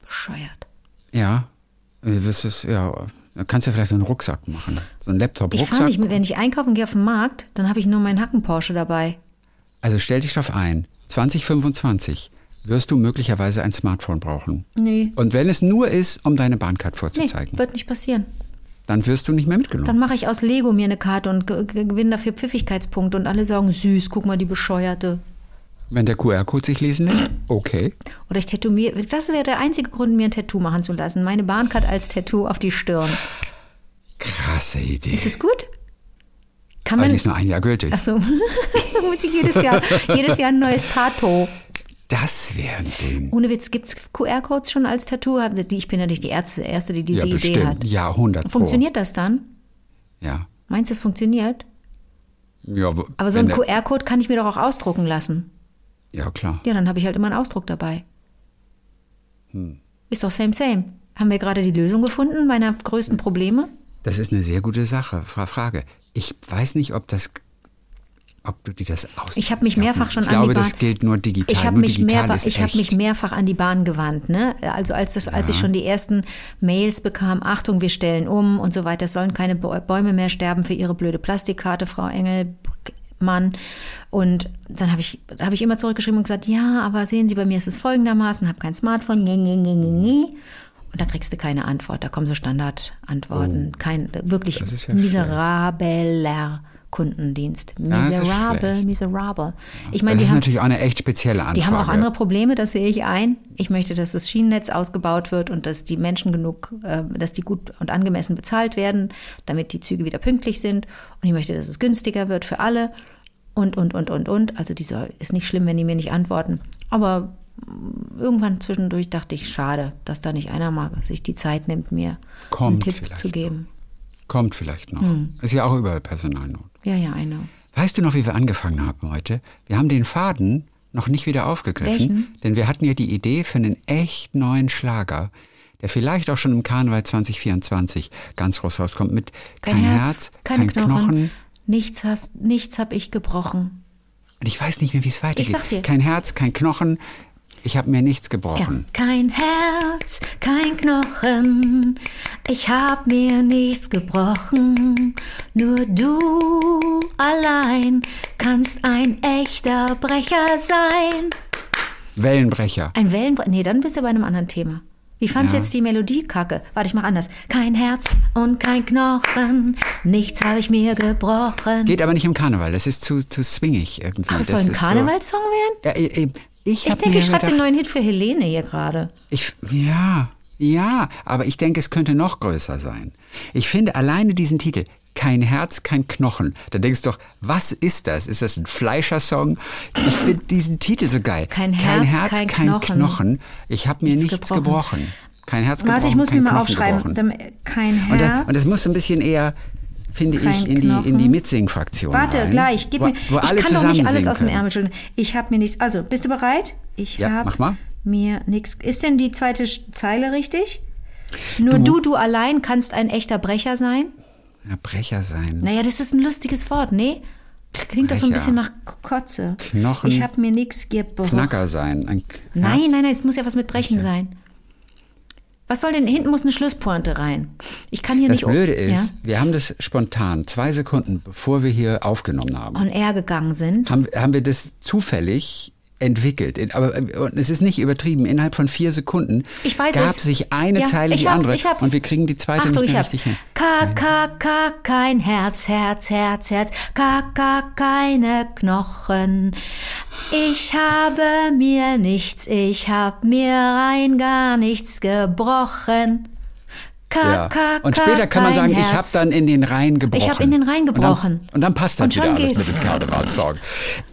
Bescheuert. ja, du wirst es ja, da kannst du vielleicht so einen Rucksack machen, so einen Laptop Ich fahre nicht wenn ich einkaufen gehe auf den Markt, dann habe ich nur meinen Hacken Porsche dabei. Also stell dich darauf ein, 2025 wirst du möglicherweise ein Smartphone brauchen. Nee. Und wenn es nur ist, um deine Bahncard Nee, vorzuzeigen, wird nicht passieren. dann wirst du nicht mehr mitgenommen. Dann mache ich aus Lego mir eine Karte und ge- ge- gewinne dafür Pfiffigkeitspunkte und alle sagen, süß, guck mal, die Bescheuerte. wenn der QR-Code sich lesen lässt, [CLEARS THROAT] okay. Oder ich tätowiere, das wäre der einzige Grund, mir ein Tattoo machen zu lassen. Meine Bahncard als Tattoo auf die Stirn. Krasse Idee. Ist es gut? Kann Aber man. die ist nur ein Jahr gültig. Achso, [LAUGHS] muss ich jedes Jahr, jedes Jahr ein neues Tattoo. Das wäre ein Ding. Ohne Witz, gibt es QR-Codes schon als Tattoo? Ich bin ja nicht die Erste, die diese ja, Idee hat. Ja, 100 Pro. Funktioniert das dann? Ja. Meinst du, es funktioniert? Ja, Aber so einen QR-Code kann ich mir doch auch ausdrucken lassen. Ja, klar. Ja, dann habe ich halt immer einen Ausdruck dabei. Hm. Ist doch same, same. Haben wir gerade die Lösung gefunden meiner größten Probleme? Das ist eine sehr gute Sache. Fra- Frage. Ich weiß nicht, ob das, ob du dir das aus. Ich habe mich mehrfach schon ich an glaube, die Bahn. das gilt nur digital. Ich habe mich, digital ich hab mich mehrfach an die Bahn gewandt. Ne? Also als, das, als ich schon die ersten Mails bekam, Achtung, wir stellen um und so weiter, es sollen keine Bä- Bäume mehr sterben für Ihre blöde Plastikkarte, Frau Engelmann. Und dann habe ich, hab ich immer zurückgeschrieben und gesagt, ja, aber sehen Sie, bei mir ist es folgendermaßen, habe kein Smartphone, nee, nee, nee, nee, nee. Und dann kriegst du keine Antwort. Da kommen so Standardantworten. Kein, wirklich Oh. Das ist ja miserabeler Kundendienst. das ist Miserabel, schlecht. miserabel. Ich meine, Das die ist haben, natürlich auch eine echt spezielle Anfrage. die haben auch andere Probleme, das sehe ich ein. Ich möchte, dass das Schienennetz ausgebaut wird und dass die Menschen genug, äh, dass die gut und angemessen bezahlt werden, damit die Züge wieder pünktlich sind. Und ich möchte, dass es günstiger wird für alle. Und, und, und, und, und. Also die soll, ist nicht schlimm, wenn die mir nicht antworten. Aber mm, irgendwann zwischendurch dachte ich, schade, dass da nicht einer mal sich die Zeit nimmt, mir Kommt einen Tipp zu geben. Kommt vielleicht noch. Hm. Ist ja auch überall Personalnot. Ja, ja, I know. Weißt du noch, wie wir angefangen haben heute? Wir haben den Faden noch nicht wieder aufgegriffen, Welchen? denn wir hatten ja die Idee für einen echt neuen Schlager, der vielleicht auch schon im Karneval 2024 ganz groß rauskommt mit Kein, Herz, keine kein Knochen. Knochen. Nichts, hast, nichts habe ich gebrochen. Und ich weiß nicht mehr, wie es weitergeht. Ich sag dir. Kein Herz, kein Knochen. Ich habe mir nichts Ja. gebrochen. Kein Herz, kein Knochen, ich hab mir nichts gebrochen. Nur du allein kannst ein echter Brecher sein. Wellenbrecher. Ein Wellenbrecher. Nee, dann bist du bei einem anderen Thema. Wie fandst du Ja. jetzt die Melodie kacke? Warte, ich mach anders. Kein Herz und kein Knochen, nichts habe ich mir gebrochen. Geht aber nicht im Karneval. Das ist zu, zu swingig irgendwie. Ach, das soll das ein Karnevalssong werden? So, ja, ich, ich, denke, ich schreibe den neuen Hit für Helene hier gerade. Ich, ja, Ja, aber ich denke, es könnte noch größer sein. Ich finde alleine diesen Titel, kein Herz, kein Knochen. Da denkst du doch, was ist das? Ist das ein Fleischersong? Ich finde diesen Titel so geil. Kein Herz, kein Knochen. Ich habe mir Nichts nichts gebrochen. gebrochen. Kein Herz gebrochen. Warte, ich muss kein mir mal Knochen aufschreiben. gebrochen. Dann- Kein Herz. Und, da, und das muss ein bisschen eher, finde Kein ich, in die, in Knochen. die Mitsing-Fraktion Warte, rein, gleich. Gib wo, mir. wo ich kann doch nicht alles aus dem. Ärmel schütteln. Ich habe mir nichts. Also, bist du bereit? Ich Ja, habe mir nichts. Ist denn die zweite Zeile richtig? Nur du. du, allein kannst ein echter Brecher sein? Ja, Brecher sein. Naja, das ist ein lustiges Wort, nee? Klingt doch so ein Brecher. bisschen nach Kotze. Knochen. Ich habe mir nichts gebrochen. Knacker sein. Ein Nein, nein, nein, es muss ja was mit Brechen sein. Was soll denn, hinten muss eine Schlusspointe rein. Ich kann hier Das nicht Blöde ist, ja, wir haben das spontan, zwei Sekunden bevor wir hier aufgenommen haben, on air gegangen sind. haben, haben wir das zufällig entwickelt. Aber äh, es ist nicht übertrieben. Innerhalb von vier Sekunden Ich weiß gab es. sich eine Ja, Zeile ich die hab's, andere ich hab's. und wir kriegen die zweite Achtung, nicht ich mehr hab's. richtig hin. K, K, K, kein Herz, Herz, Herz, Herz. K, K, keine Knochen. Ich habe mir nichts, ich hab mir rein gar nichts gebrochen. K, Ja. K, Und später kann man sagen, ich habe Herz. dann in den Rhein gebrochen. Ich hab in den Rhein gebrochen. Und dann, und dann passt das Und wieder alles geht's. mit dem Karnevalssong.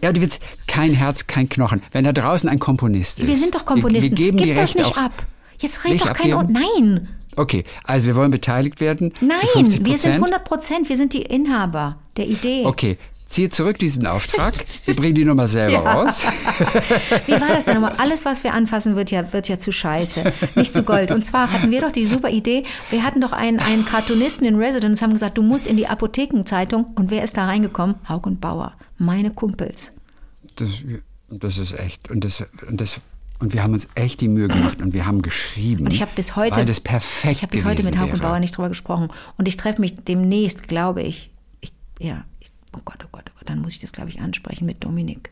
Ja, du willst kein Herz, kein Knochen. Wenn da draußen ein Komponist ist. Wir sind doch Komponisten. Wir, wir geben Gib die das Rechte nicht ab. Jetzt red doch kein abgeben? Nein, Okay, also wir wollen beteiligt werden. nein, 50 wir sind 100 Prozent. Wir sind die Inhaber der Idee. Okay, ziehe zurück diesen Auftrag. Wir bringen die Nummer selber raus. [LAUGHS] Wie war das denn nochmal? Alles, was wir anfassen, wird ja, wird ja zu Scheiße, nicht zu Gold. Und zwar hatten wir doch die super Idee, wir hatten doch einen, einen Cartoonisten in Residence, haben gesagt, du musst in die Apothekenzeitung. Und wer ist da reingekommen? Haug und Bauer, meine Kumpels. Das, das ist echt. Und, das, und, das, und wir haben uns echt die Mühe gemacht und wir haben geschrieben. Und ich habe bis heute, Weil das perfekt ich habe bis heute mit Haug und. Bauer nicht drüber gesprochen. Und ich treffe mich demnächst, glaube ich. ich ja, oh Gott, oh Gott, oh Gott, dann muss ich das, glaube ich, ansprechen mit Dominik.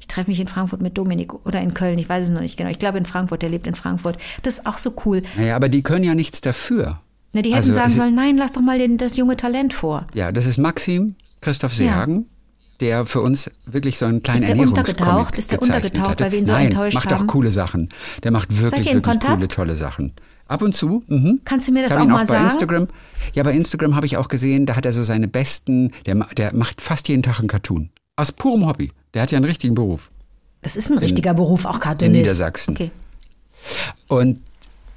Ich treffe mich in Frankfurt mit Dominik oder in Köln, ich weiß es noch nicht genau. Ich glaube in Frankfurt, der lebt in Frankfurt. Das ist auch so cool. Naja, aber die können ja nichts dafür. Na, die hätten Also, sagen sollen, nein, lass doch mal den, das junge Talent vor. Ja, das ist Maxim Christoph Seehagen, der für uns wirklich so einen kleinen Ist der untergetaucht? Ist der untergetaucht, hatte. weil wir ihn so Nein, enttäuscht macht haben? auch coole Sachen. Der macht wirklich, wirklich Kontakt? coole, tolle Sachen. Ab und zu. Mhm. Kannst du mir das hab auch ihn mal bei sagen? Instagram. Ja, bei Instagram habe ich auch gesehen, da hat er so seine besten, der, der macht fast jeden Tag einen Cartoon. Aus purem Hobby. Der hat ja einen richtigen Beruf. Das ist ein richtiger Beruf, auch Cartoonist. in Niedersachsen. Okay. Und,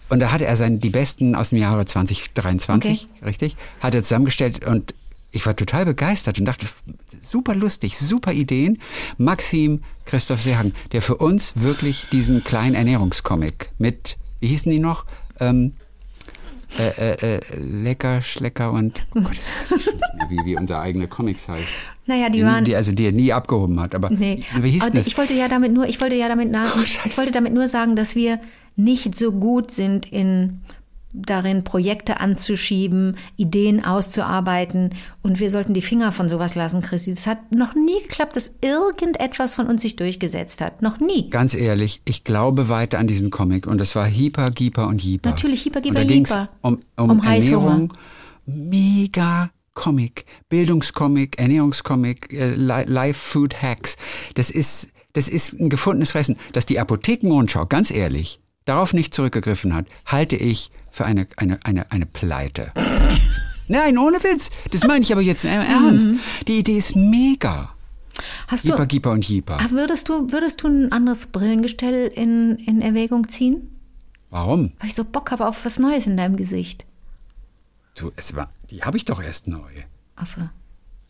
und da hatte er sein, die besten aus dem Jahre 2023, richtig, hat er zusammengestellt und ich war total begeistert und dachte, super lustig, super Ideen. Maxim Christoph Seehagen, der für uns wirklich diesen kleinen Ernährungscomic mit, wie hießen die noch? Ähm, äh, äh, äh, Lecker, Schlecker und, oh Gott, das weiß ich schon nicht mehr, [LAUGHS] wie, wie unser eigener Comics heißt. Naja, die waren. Die, also die er nie abgehoben hat, aber Nee, wie hieß aber das? ich wollte ja damit nur, ich wollte ja damit nach, Oh, ich wollte damit nur sagen, dass wir nicht so gut sind in darin Projekte anzuschieben, Ideen auszuarbeiten und wir sollten die Finger von sowas lassen, Christi. Es hat noch nie geklappt, dass irgendetwas von uns sich durchgesetzt hat. Noch nie. Ganz ehrlich, ich glaube weiter an diesen Comic und das war Hyper, Gieper und Jeeper. Natürlich, Hyper, Gieper, Jeeper. Um, um, Um. Ernährung. Mega Comic, Bildungscomic, Ernährungscomic, äh, Li- Life Food Hacks. Das ist, das ist ein gefundenes Fressen. Dass die Apothekenrundschau, ganz ehrlich, darauf nicht zurückgegriffen hat, halte ich für eine, eine, eine, eine Pleite. [LAUGHS] Nein, ohne Witz. Das meine ich aber jetzt im Ernst. Die Idee ist mega. Hast du, Hyper, Gieper und Jeeper. Ah, würdest du, würdest du ein anderes Brillengestell in, in Erwägung ziehen? Warum? Weil ich so Bock habe auf was Neues in deinem Gesicht. Du, es war, die habe ich doch erst neu. Achso,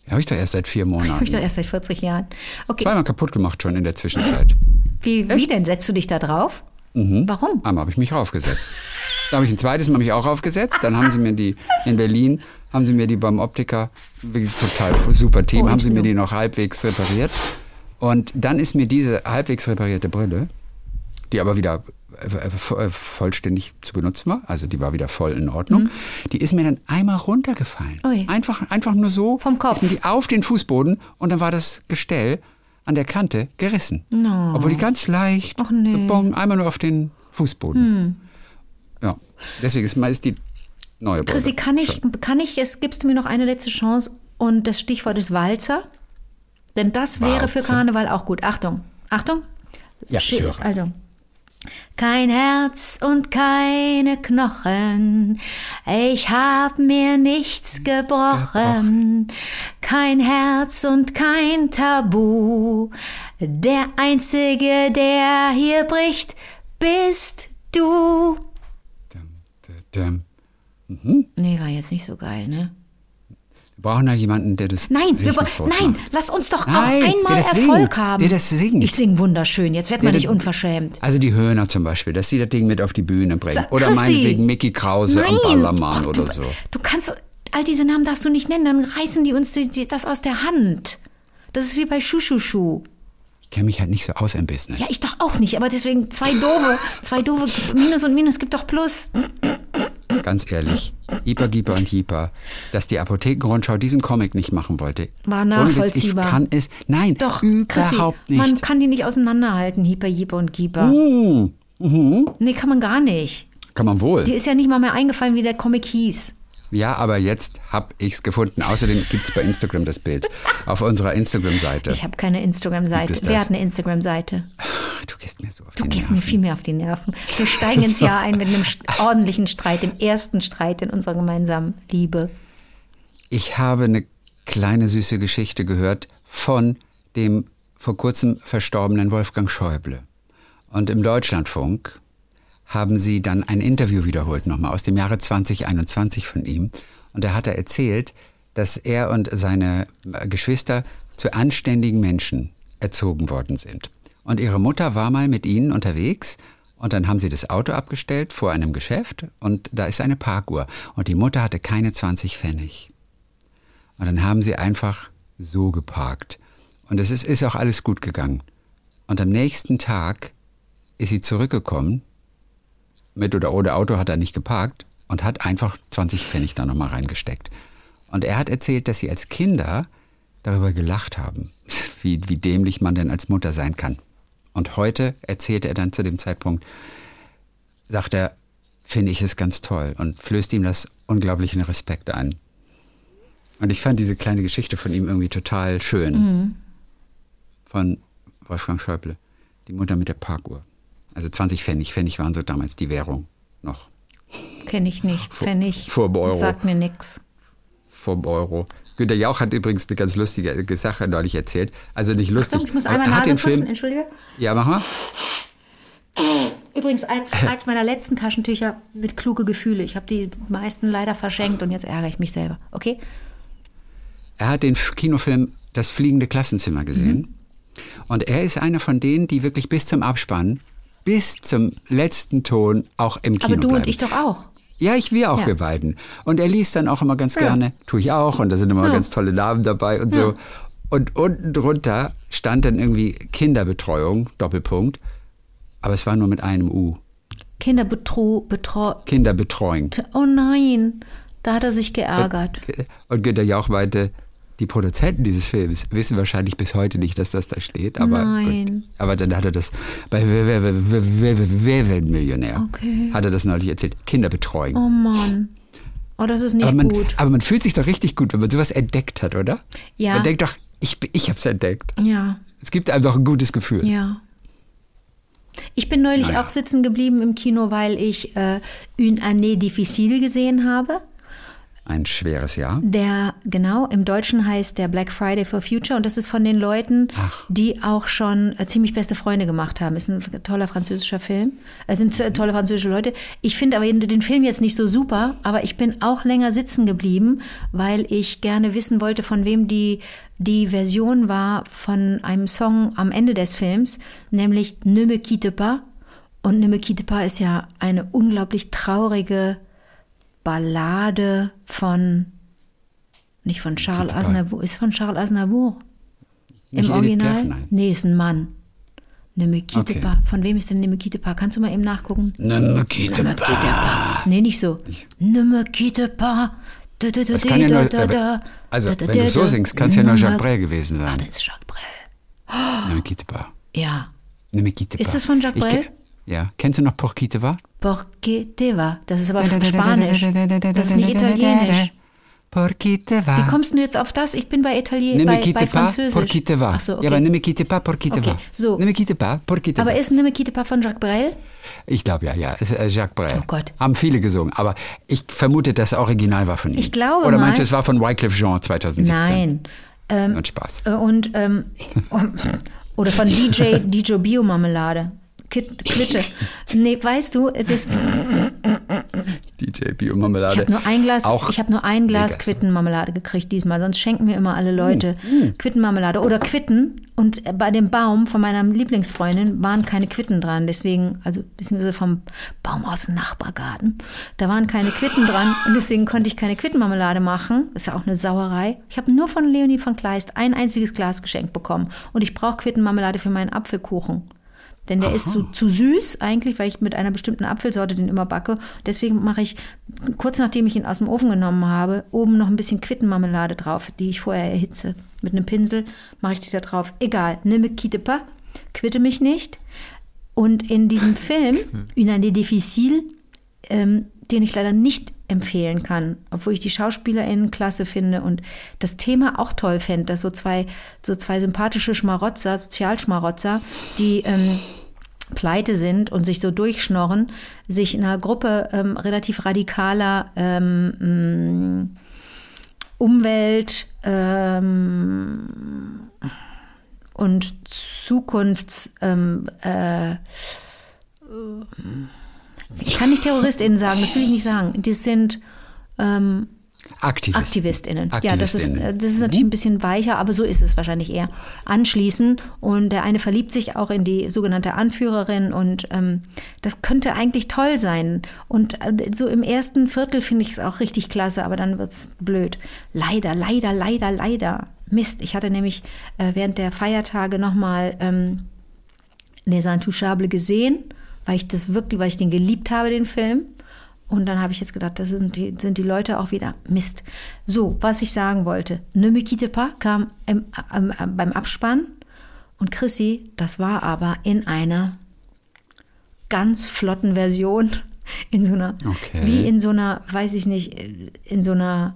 Die habe ich doch erst seit vier Monaten. habe ich doch erst seit 40 Jahren. Okay, Zweimal kaputt gemacht schon in der Zwischenzeit. wie, wie denn? Setzt du dich da drauf? Warum? Einmal habe ich mich raufgesetzt. Da habe ich ein zweites Mal mich auch raufgesetzt. Dann haben sie mir die in Berlin, haben sie mir die beim Optiker, total super Team, Oh, haben sie mir die noch halbwegs repariert. Und dann ist mir diese halbwegs reparierte Brille, die aber wieder äh, äh, äh, vollständig zu benutzen war, also die war wieder voll in Ordnung, die ist mir dann einmal runtergefallen. Mhm. Ui. Einfach, einfach nur so. Vom Kopf. Ist mir die auf den Fußboden und dann war das Gestell an der Kante gerissen. No. Obwohl die ganz leicht, Ach, nee. Hm. so bong, einmal nur auf den Fußboden. Ja, deswegen ist mal ist die neue Brille. Chrissy, kann ich, kann ich, es gibst du mir noch eine letzte Chance und das Stichwort ist Walzer? Denn das wäre für Walzer. Karneval auch gut. Achtung, Achtung. Ja, ich Schi- höre. Also, Kein Herz und keine Knochen, ich hab mir nichts gebrochen. Kein Herz und kein Tabu, der Einzige, der hier bricht, bist du. Dum, dum. Nee, war jetzt nicht so geil, ne? Wir brauchen da jemanden, der das Nein, wir, nein, macht. lass uns doch Nein, auch einmal Erfolg singt, haben. der das singt. Ich sing wunderschön, jetzt wird man Der nicht das- unverschämt. Also die Höhner zum Beispiel, dass sie das Ding mit auf die Bühne bringen. Sa- Oder Chrissy. meinetwegen Mickey Krause und Ballermann Ach, oder du, so. Du kannst, all diese Namen darfst du nicht nennen, dann reißen die uns die, die, das aus der Hand. Das ist wie bei Schuschuschu. Ich kenne mich halt nicht so aus im Business. Ja, ich doch auch nicht, aber deswegen zwei doofe, [LAUGHS] zwei doofe, Minus und Minus gibt doch Plus. Ganz ehrlich, Hyper, Gieper und Hyper, dass die Apothekenrundschau diesen Comic nicht machen wollte. War nachvollziehbar. Ich kann es, nein, Doch, überhaupt Chrissy, nicht. man kann die nicht auseinanderhalten, Hyper, Jeeper und Gieper. Uh, Nee, kann man gar nicht. kann man wohl. Dir ist ja nicht mal mehr eingefallen, wie der Comic hieß. Ja, aber jetzt habe ich es gefunden. Außerdem gibt es bei Instagram das Bild. Auf unserer Instagram-Seite. Ich habe keine Instagram-Seite. Wer hat eine Instagram-Seite? Du gehst mir so auf Du die gehst mir Nerven. viel mehr auf die Nerven. Wir steigen [LAUGHS] ins Jahr ein mit einem ordentlichen Streit, dem ersten Streit in unserer gemeinsamen Liebe. Ich habe eine kleine süße Geschichte gehört von dem vor kurzem verstorbenen Wolfgang Schäuble. Und im Deutschlandfunk haben sie dann ein Interview wiederholt, nochmal aus dem Jahre 2021 von ihm. Und da hat er erzählt, dass er und seine äh, Geschwister zu anständigen Menschen erzogen worden sind. Und ihre Mutter war mal mit ihnen unterwegs und dann haben sie das Auto abgestellt vor einem Geschäft und da ist eine Parkuhr. Und die Mutter hatte keine 20 Pfennig. Und dann haben sie einfach so geparkt. Und es ist, ist auch alles gut gegangen. Und am nächsten Tag ist sie zurückgekommen, mit oder ohne Auto hat er nicht geparkt und hat einfach 20 Pfennig da nochmal reingesteckt. Und er hat erzählt, dass sie als Kinder darüber gelacht haben, [LAUGHS] wie, wie dämlich man denn als Mutter sein kann. Und heute erzählte er dann zu dem Zeitpunkt, sagt er, finde ich es ganz toll und flößt ihm das unglaublichen Respekt ein. Und ich fand diese kleine Geschichte von ihm irgendwie total schön. Von Wolfgang Schäuble. Die Mutter mit der Parkuhr. Also 20 Pfennig. Pfennig waren so damals die Währung noch. Kenne ich nicht. Pfennig. vor dem Euro. Sagt mir nix. Vom Euro. Günter Jauch hat übrigens eine ganz lustige Sache neulich erzählt. Also nicht lustig. Achtung, ich muss einmal Nase putzen, Film. entschuldige. Ja, mach mal. Übrigens, eins, eins [LAUGHS] meiner letzten Taschentücher mit kluge Gefühle. Ich habe die meisten leider verschenkt und jetzt ärgere ich mich selber. Okay? Er hat den Kinofilm Das fliegende Klassenzimmer gesehen. Mhm. Und er ist einer von denen, die wirklich bis zum Abspann, bis zum letzten Ton auch im Kino Aber du bleiben. und ich doch auch. Ja, ich wir auch, Ja. wir beiden. Und er liest dann auch immer ganz gerne, tue ich auch, und da sind immer Ja. ganz tolle Namen dabei und so. Und unten drunter stand dann irgendwie Kinderbetreuung, Doppelpunkt. Aber es war nur mit einem U. Kinderbetro, betro, Kinderbetreuung. oh nein, da hat er sich geärgert. Und Günter Jauch meinte, die Produzenten dieses Films wissen wahrscheinlich bis heute nicht, dass das da steht. Aber, Nein. aber dann hat er das bei Millionär? Okay. Hat er das neulich erzählt. Kinderbetreuung. Oh Mann. Oh, das ist nicht aber, man, gut. aber man fühlt sich doch richtig gut, wenn man sowas entdeckt hat, oder? Ja. Man denkt doch, ich, ich hab's entdeckt. Ja, Es gibt einfach ein gutes Gefühl. ja. Ich bin neulich Naja. auch sitzen geblieben im Kino, weil ich äh, Une année difficile gesehen habe. Ein schweres Jahr. Der, genau, im Deutschen heißt der Black Friday for Future und das ist von den Leuten, Ach. die auch schon äh, ziemlich beste Freunde gemacht haben. Ist ein toller französischer Film. Es sind äh, tolle französische Leute. Ich finde aber den- den Film jetzt nicht so super, aber ich bin auch länger sitzen geblieben, weil ich gerne wissen wollte, von wem die, die Version war von einem Song am Ende des Films, nämlich Ne me quitte pas. Und Ne me quitte pas ist ja eine unglaublich traurige Ballade von, nicht von Charles. Aznavour, ist von Charles Aznavour. Nicht Im Edith Original? Piaf. Nee, ist ein Mann. Ne me quitte Okay. Von wem ist denn Ne me quitte pas? Kannst du mal eben nachgucken? Ne Ne pas. Nee, nicht so. Ne Das kann ja nur, äh, also, wenn du so singst, kann es ja nur Jacques Brel gewesen Ach, sein. das ist Jacques Brel. [GASPS] Ne me quitte pas. Ja. Ne me quitte Ist das von Jacques Brel? Ja. Kennst du noch Por qui te va? Porque te va. Das ist aber Spanisch. Das ist nicht italienisch. Por qui te va? Wie kommst du jetzt auf das? Ich bin bei Italien, Ne bei, bei Französisch. por qui te va. Ach so, okay. Ja, aber ne me quitte pas, por qui te Okay, va. so. Ne me quitte pas, por qui te Aber va. ist Ne me quitte pas von Jacques Brel? Ich glaube ja, ja. Es ist, äh, Jacques Brel. Oh Gott. Haben viele gesungen. Aber ich vermute, das Original war von ihm. Ich glaube Oder meinst du, mal- es war von Wycliffe Jean 2017? Nein. Ähm, Und Spaß. Äh, Und, ähm, [LAUGHS] oder von [LAUGHS] DJ, DJ Biomarmelade. Quit- Quitte. Nee, weißt du, das, DJ Biomarmelade. ich habe nur ein Glas, Auch ich habe nur ein Glas Vegas. Quittenmarmelade gekriegt diesmal, sonst schenken mir immer alle Leute Hm, Quittenmarmelade oder Quitten. Und bei dem Baum von meiner Lieblingsfreundin waren keine Quitten dran, deswegen, also beziehungsweise vom Baum aus dem Nachbargarten, da waren keine Quitten dran und deswegen konnte ich keine Quittenmarmelade machen. ist ja auch eine Sauerei. Ich habe nur von Leonie von Kleist ein einziges Glas geschenkt bekommen und ich brauche Quittenmarmelade für meinen Apfelkuchen. Denn der ist zu, zu süß eigentlich, weil ich mit einer bestimmten Apfelsorte den immer backe. Deswegen mache ich, kurz nachdem ich ihn aus dem Ofen genommen habe, oben noch ein bisschen Quittenmarmelade drauf, die ich vorher erhitze. Mit einem Pinsel mache ich die da drauf. Egal, ne me quitte pas, quitte mich nicht. Und in diesem [LAUGHS] Film, Une année difficile, ähm, den ich leider nicht empfehlen kann, obwohl ich die SchauspielerInnen klasse finde und das Thema auch toll fände, dass so zwei, so zwei sympathische Schmarotzer, Sozialschmarotzer, die ähm, pleite sind und sich so durchschnorren, sich in einer Gruppe ähm, relativ radikaler ähm, mh, Umwelt ähm, und Zukunfts ähm, äh, ich kann nicht TerroristInnen sagen, das will ich nicht sagen. Die sind ähm, Aktivisten. AktivistInnen. Ja, das ist, äh, das ist natürlich ein bisschen weicher, aber so ist es wahrscheinlich eher. Anschließen und der eine verliebt sich auch in die sogenannte Anführerin und ähm, das könnte eigentlich toll sein. Und äh, so im ersten Viertel finde ich es auch richtig klasse, aber dann wird es blöd. Leider, leider, leider, leider. Mist, ich hatte nämlich äh, während der Feiertage nochmal ähm, Les Intouchables gesehen, weil ich das wirklich, weil ich den geliebt habe, den Film. Und dann habe ich jetzt gedacht, das sind die, sind die Leute auch wieder Mist. So, was ich sagen wollte. Ne me quitte pas kam im, äh, beim Abspann und Chrissy, das war aber in einer ganz flotten Version, [LAUGHS] in so einer, Okay. wie in so einer, weiß ich nicht, in so einer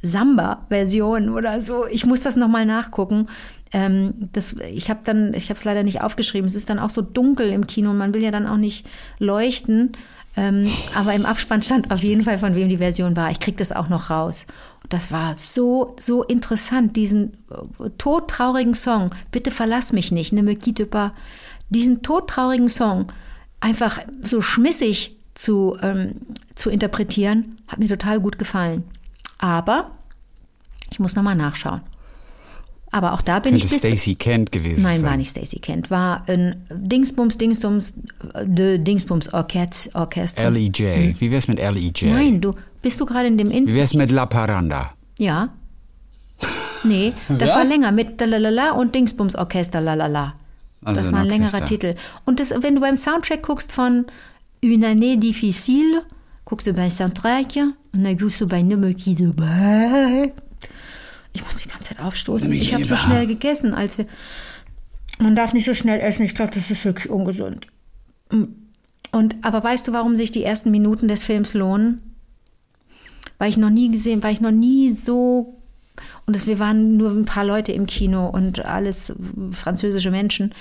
Samba-Version oder so. Ich muss das nochmal nachgucken. Ähm, das, ich habe dann, ich habe es leider nicht aufgeschrieben. Es ist dann auch so dunkel im Kino und man will ja dann auch nicht leuchten. Ähm, aber im Abspann stand auf jeden Fall, von wem die Version war. Ich krieg das auch noch raus. Und das war so, so interessant, diesen äh, todtraurigen Song. Bitte verlass mich nicht, ne pas. Diesen todtraurigen Song einfach so schmissig zu, ähm, zu interpretieren, hat mir total gut gefallen. Aber ich muss nochmal nachschauen. Aber auch da bin Könnte ich bis. Stacey Kent gewesen Nein, sein. war nicht Stacey Kent. War ein Dingsbums, Dingsbums, de Dingsbums Orchest, Orchester. L.E.J. Wie wär's mit L.E.J.? Hm. Nein, du bist du gerade in dem In Wie wär's mit La Paranda? Ja. Nee, das Ja? war länger mit Dalalala und Dingsbums Orchester Lalala. Also das ein war ein längerer Orchester. Titel. Und das, wenn du beim Soundtrack guckst von Une année difficile, guckst du beim Soundtrack und dann guckst du bei Ne pas. Ich muss die ganze Zeit aufstoßen. Ich habe so schnell gegessen, als wir. Man darf nicht so schnell essen. Ich glaube, das ist wirklich ungesund. Und aber weißt du, warum sich die ersten Minuten des Films lohnen? Weil ich noch nie gesehen, weil ich noch nie so und es, wir waren nur ein paar Leute im Kino und alles französische Menschen.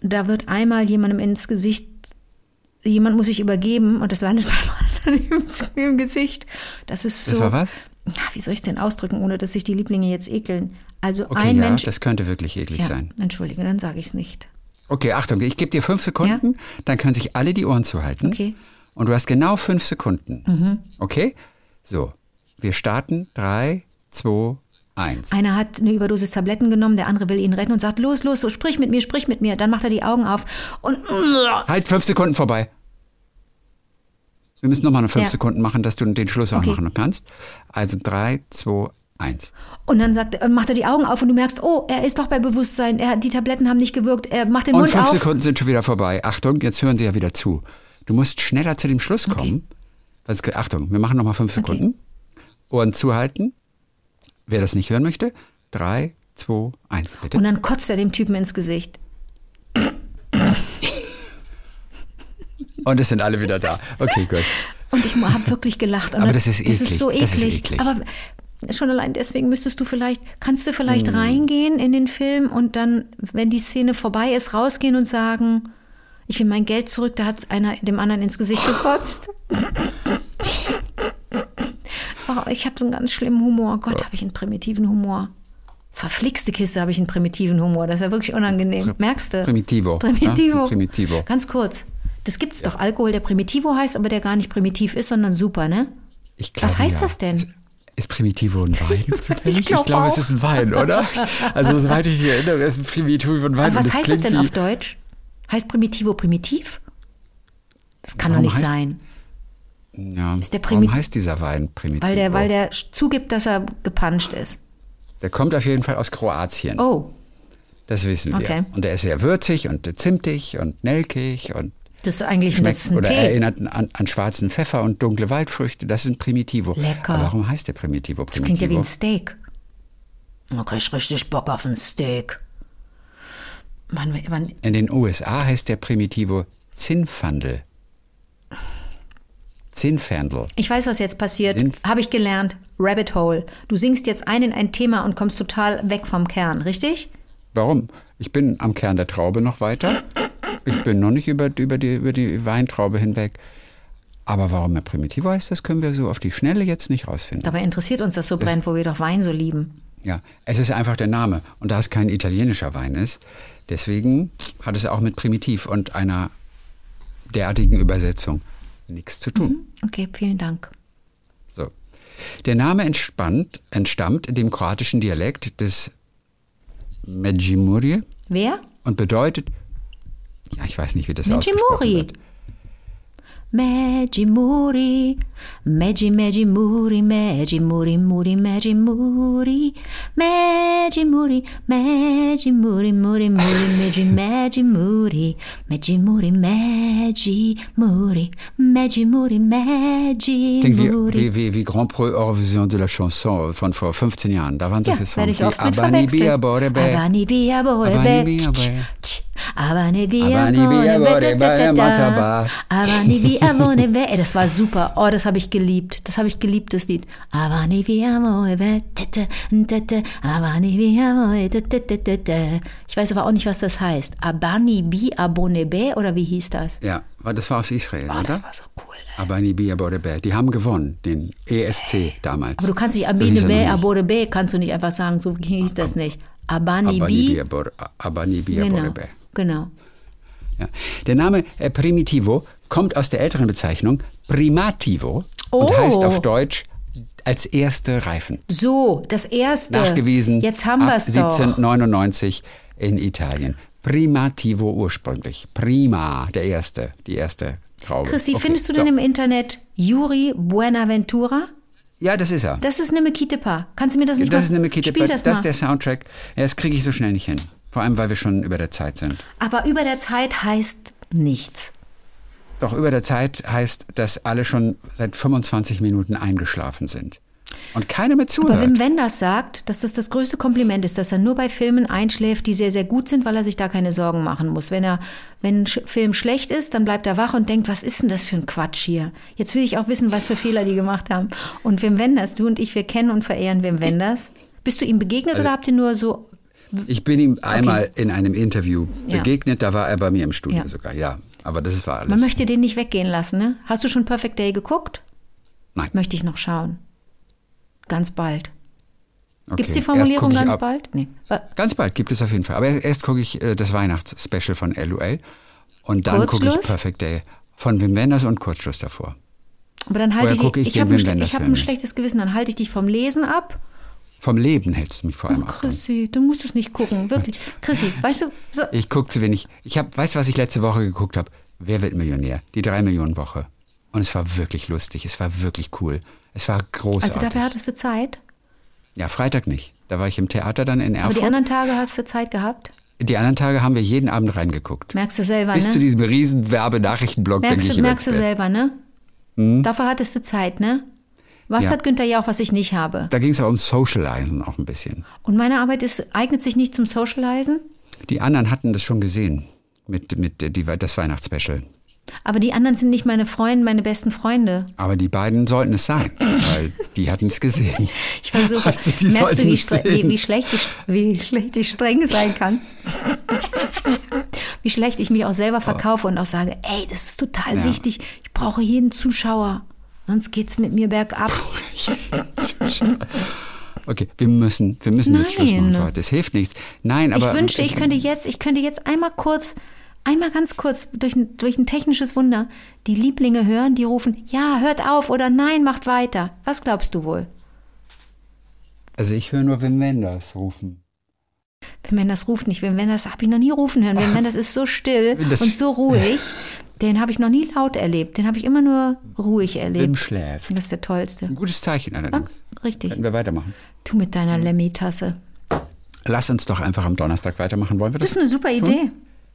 Da wird einmal jemandem ins Gesicht, jemand muss sich übergeben und das landet [LAUGHS] beim anderen im, im Gesicht. Das ist so. Das war was? Ja, wie soll ich es denn ausdrücken, ohne dass sich die Lieblinge jetzt ekeln? Also Okay, ein ja, Mensch. das könnte wirklich eklig ja, sein. Entschuldige, dann sage ich es nicht. Okay, Achtung, ich gebe dir fünf Sekunden, dann können sich alle die Ohren zuhalten. Okay. Mhm. Und du hast genau fünf Sekunden. Okay? So, wir starten. Drei, zwei, eins. Einer hat eine Überdosis Tabletten genommen, der andere will ihn retten und sagt, los, los, so, sprich mit mir, sprich mit mir. Dann macht er die Augen auf und Halt, fünf Sekunden vorbei. Wir müssen nochmal eine fünf Ja. Sekunden machen, dass du den Schluss auch Okay. machen kannst. Also drei, zwei, eins. Und dann sagt, äh, macht er die Augen auf und du merkst, oh, er ist doch bei Bewusstsein, er, die Tabletten haben nicht gewirkt, er macht den Und Mund fünf auf. Sekunden sind schon wieder vorbei. Achtung, jetzt hören Sie ja wieder zu. Du musst schneller zu dem Schluss kommen. Was, Achtung, wir machen nochmal fünf Sekunden. Ohren zuhalten. Wer das nicht hören möchte, drei, zwei, eins, bitte. Und dann kotzt er dem Typen ins Gesicht. Und es sind alle wieder da. Okay, gut. Und ich habe wirklich gelacht. Aber das ist Das ist eklig. so eklig. Das ist eklig. Aber schon allein deswegen müsstest du vielleicht, kannst du vielleicht Hm. reingehen in den Film und dann, wenn die Szene vorbei ist, rausgehen und sagen, ich will mein Geld zurück, da hat einer dem anderen ins Gesicht gekotzt. [LAUGHS] Oh, ich habe so einen ganz schlimmen Humor. Gott, habe ich einen primitiven Humor. Verflixte Kiste habe ich einen primitiven Humor. Das ist ja wirklich unangenehm. Merkst du? Primitivo, Primitivo. ja, Primitivo. Ganz kurz. Das gibt's doch. Alkohol, der Primitivo heißt, aber der gar nicht primitiv ist, sondern super, ne? Ich glaube, Was heißt ja. das denn? Ist, Primitivo ein Wein [LAUGHS] zufällig? Ich, glaub glaube, es auch. ist ein Wein, oder? Also, soweit ich mich erinnere, ist ein Primitivo ein Wein. Aber was heißt das denn auf Deutsch? Heißt Primitivo primitiv? Das kann Warum doch nicht heißt- sein. Ja. Ist der Warum heißt dieser Wein Primitivo? Weil der, weil der zugibt, dass er gepanscht ist. Der kommt auf jeden Fall aus Kroatien. Oh, Das wissen wir. Okay. Und der ist sehr würzig und zimtig und nelkig und das ist eigentlich das schmeckt ist ein oder Tee. erinnert an, an schwarzen Pfeffer und dunkle Waldfrüchte. Das sind Primitivo. Lecker. Aber warum heißt der Primitivo Das Primitivo? klingt ja wie ein Steak. Da krieg ich richtig Bock auf ein Steak. Mann, wann, In den USA heißt der Primitivo Zinnfandel. Zinnfandel. ich weiß, was jetzt passiert. Habe ich gelernt. Rabbit Hole. Du singst jetzt ein in ein Thema und kommst total weg vom Kern, richtig? Warum? Ich bin am Kern der Traube noch weiter. Ich bin noch nicht über, über, die, über die Weintraube hinweg. Aber warum er Primitivo heißt, das können wir so auf die Schnelle jetzt nicht rausfinden. Dabei interessiert uns das so brennt, wo wir doch Wein so lieben. Ja, es ist einfach der Name. Und da es kein italienischer Wein ist, deswegen hat es auch mit Primitiv und einer derartigen Übersetzung nichts zu tun. Okay, vielen Dank. So. Der Name entspannt, entstammt dem kroatischen Dialekt des Međimurje Wer? und bedeutet, ja, ich weiß nicht, wie das Međimuri. ausgesprochen wird. Megi muri, megi megi muri, megi muri muri megi muri, megi muri, megi muri muri muri megi megi muri, megi muri megi muri, megi muri megi muri. Ich denke, wie, wie, wie Grand Prix Eurovision de la Chanson von vor 15 Jahren, da waren solche ja, Songs wie Abani Bia Borebe, Abani Bia Borebe, Abani Bia Borebe, Abani Bia Borebe, Abani Bia Borebe. Ey, das war super. Oh, das habe ich geliebt. Das habe ich geliebt, das Lied. Abani. Abani. Ich weiß aber auch nicht, was das heißt. Abani Bia Borebe oder wie hieß das? Ja, weil das war aus Israel, Oh, oder? das war so cool. Ey. Abani Bia Borebe. Die haben gewonnen, den ESC damals. Aber du kannst nicht So Abine hieß er Be, noch nicht. Aborebe, kannst du nicht einfach sagen, so hieß das nicht. Abani Abani Bi. Abani Bia Genau, genau. Ja. Der Name äh, Primitivo kommt aus der älteren Bezeichnung Primativo und Oh. heißt auf Deutsch als erste Reifen. So, das erste. Nachgewiesen Jetzt haben wir es doch. 1799 in Italien. Primativo ursprünglich. Prima, der erste, die erste Traube. Chrissy, Okay, findest du so. denn im Internet Yuri Buenaventura? Ja, das ist er. Das ist eine Mekitepa. Kannst du mir das nicht Das mal ist eine Mikite, Spiel das, das, ist der Soundtrack. Ja, das kriege ich so schnell nicht hin. Vor allem, weil wir schon über der Zeit sind. Aber über der Zeit heißt nichts. Doch über der Zeit heißt, dass alle schon seit 25 Minuten eingeschlafen sind. Und keiner mehr Aber zuhört. Wim Wenders sagt, dass das das größte Kompliment ist, dass er nur bei Filmen einschläft, die sehr, sehr gut sind, weil er sich da keine Sorgen machen muss. Wenn er, wenn ein Film schlecht ist, dann bleibt er wach und denkt, was ist denn das für ein Quatsch hier? Jetzt will ich auch wissen, was für Fehler die gemacht haben. Und Wim Wenders, du und ich, wir kennen und verehren Wim Wenders. Bist du ihm begegnet Also oder habt ihr nur so Ich bin ihm einmal in einem Interview Ja. begegnet, da war er bei mir im Studio Ja. sogar, ja. Aber das war alles. Man möchte den nicht weggehen lassen, ne? Hast du schon Perfect Day geguckt? Nein. Möchte ich noch schauen. Ganz bald. Okay. Gibt es die Formulierung ganz ab- bald? Nee. Ganz bald gibt es auf jeden Fall. Aber erst gucke ich äh, das Weihnachtsspecial von LOL und dann gucke ich? Perfect Day von Wim Wenders und Kurzschluss davor. Aber dann halte Vorher ich, ich ich, habe ein, ich hab ein schlechtes Gewissen, dann halte ich dich vom Lesen ab. Vom Leben hältst du mich vor allem Oh. Chrissy, du musst es nicht gucken, wirklich. [LAUGHS] Chrissy, weißt du, so, Ich gucke zu wenig. Ich habe, weißt du, was ich letzte Woche geguckt habe? Wer wird Millionär? Die drei Millionen Woche. Und es war wirklich lustig. Es war wirklich cool. Es war großartig. also dafür hattest du Zeit. ja, Freitag nicht. Da war ich im Theater dann in Aber Erfurt. die anderen Tage hast du Zeit gehabt. Die anderen Tage haben wir jeden Abend reingeguckt. Merkst du selber, Bis zu ne? diesem riesen Werbenachrichtenblock Merkst, ich du, immer merkst du selber, ne? Dafür hattest du Zeit, ne? Was Ja. hat Günther Jauch, was ich nicht habe? Da ging es aber um Socializen auch ein bisschen. Und meine Arbeit ist, eignet sich nicht zum Socializen? Die anderen hatten das schon gesehen mit, mit äh, die, das Weihnachtsspecial. Aber die anderen sind nicht meine Freunde, meine besten Freunde. Aber die beiden sollten es sein, weil die hatten es gesehen. [LAUGHS] Ich versuche, Also merkst du, wie, wie, wie, schlecht ich, wie schlecht ich streng sein kann? wie schlecht ich mich auch selber verkaufe und auch sage, ey, das ist total Ja. wichtig. Ich brauche jeden Zuschauer. Sonst geht's mit mir bergab. [LAUGHS] Okay, wir müssen, wir müssen jetzt Schluss machen Nein. heute. Es hilft nichts. Nein, aber. ich wünschte, ich könnte jetzt, ich könnte jetzt einmal kurz, einmal ganz kurz durch, ein- durch ein technisches Wunder die Lieblinge hören, die rufen, ja, hört auf oder nein, macht weiter. Was glaubst du wohl? Also ich höre nur Wim Wenders rufen. Wim Wenders ruft nicht. Wim Wenders habe ich noch nie rufen hören. Wim Wenders [LAUGHS] ist so still und so ruhig. [LAUGHS] Den habe ich noch nie laut erlebt. Den habe ich immer nur ruhig erlebt. schläft. Das ist der tollste. Ein gutes Zeichen allerdings. Richtig. Könnten wir weitermachen. Du mit deiner Lemmy-Tasse. Lass uns doch einfach am Donnerstag weitermachen. Wollen wir Das das? ist eine super Idee.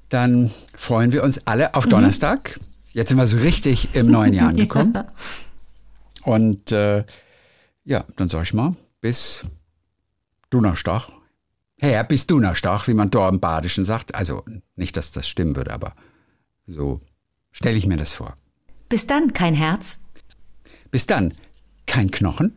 Dann freuen wir uns alle Mhm. auf Donnerstag. Jetzt sind wir so richtig im neuen Jahr [LAUGHS] angekommen. Ja. Und äh, ja, dann sag ich mal, bis Donnerstag. Her, bis Donnerstag, wie man dort im Badischen sagt. Also nicht, dass das stimmen würde, aber so stelle ich mir das vor. Bis dann, kein Herz. Bis dann, kein Knochen.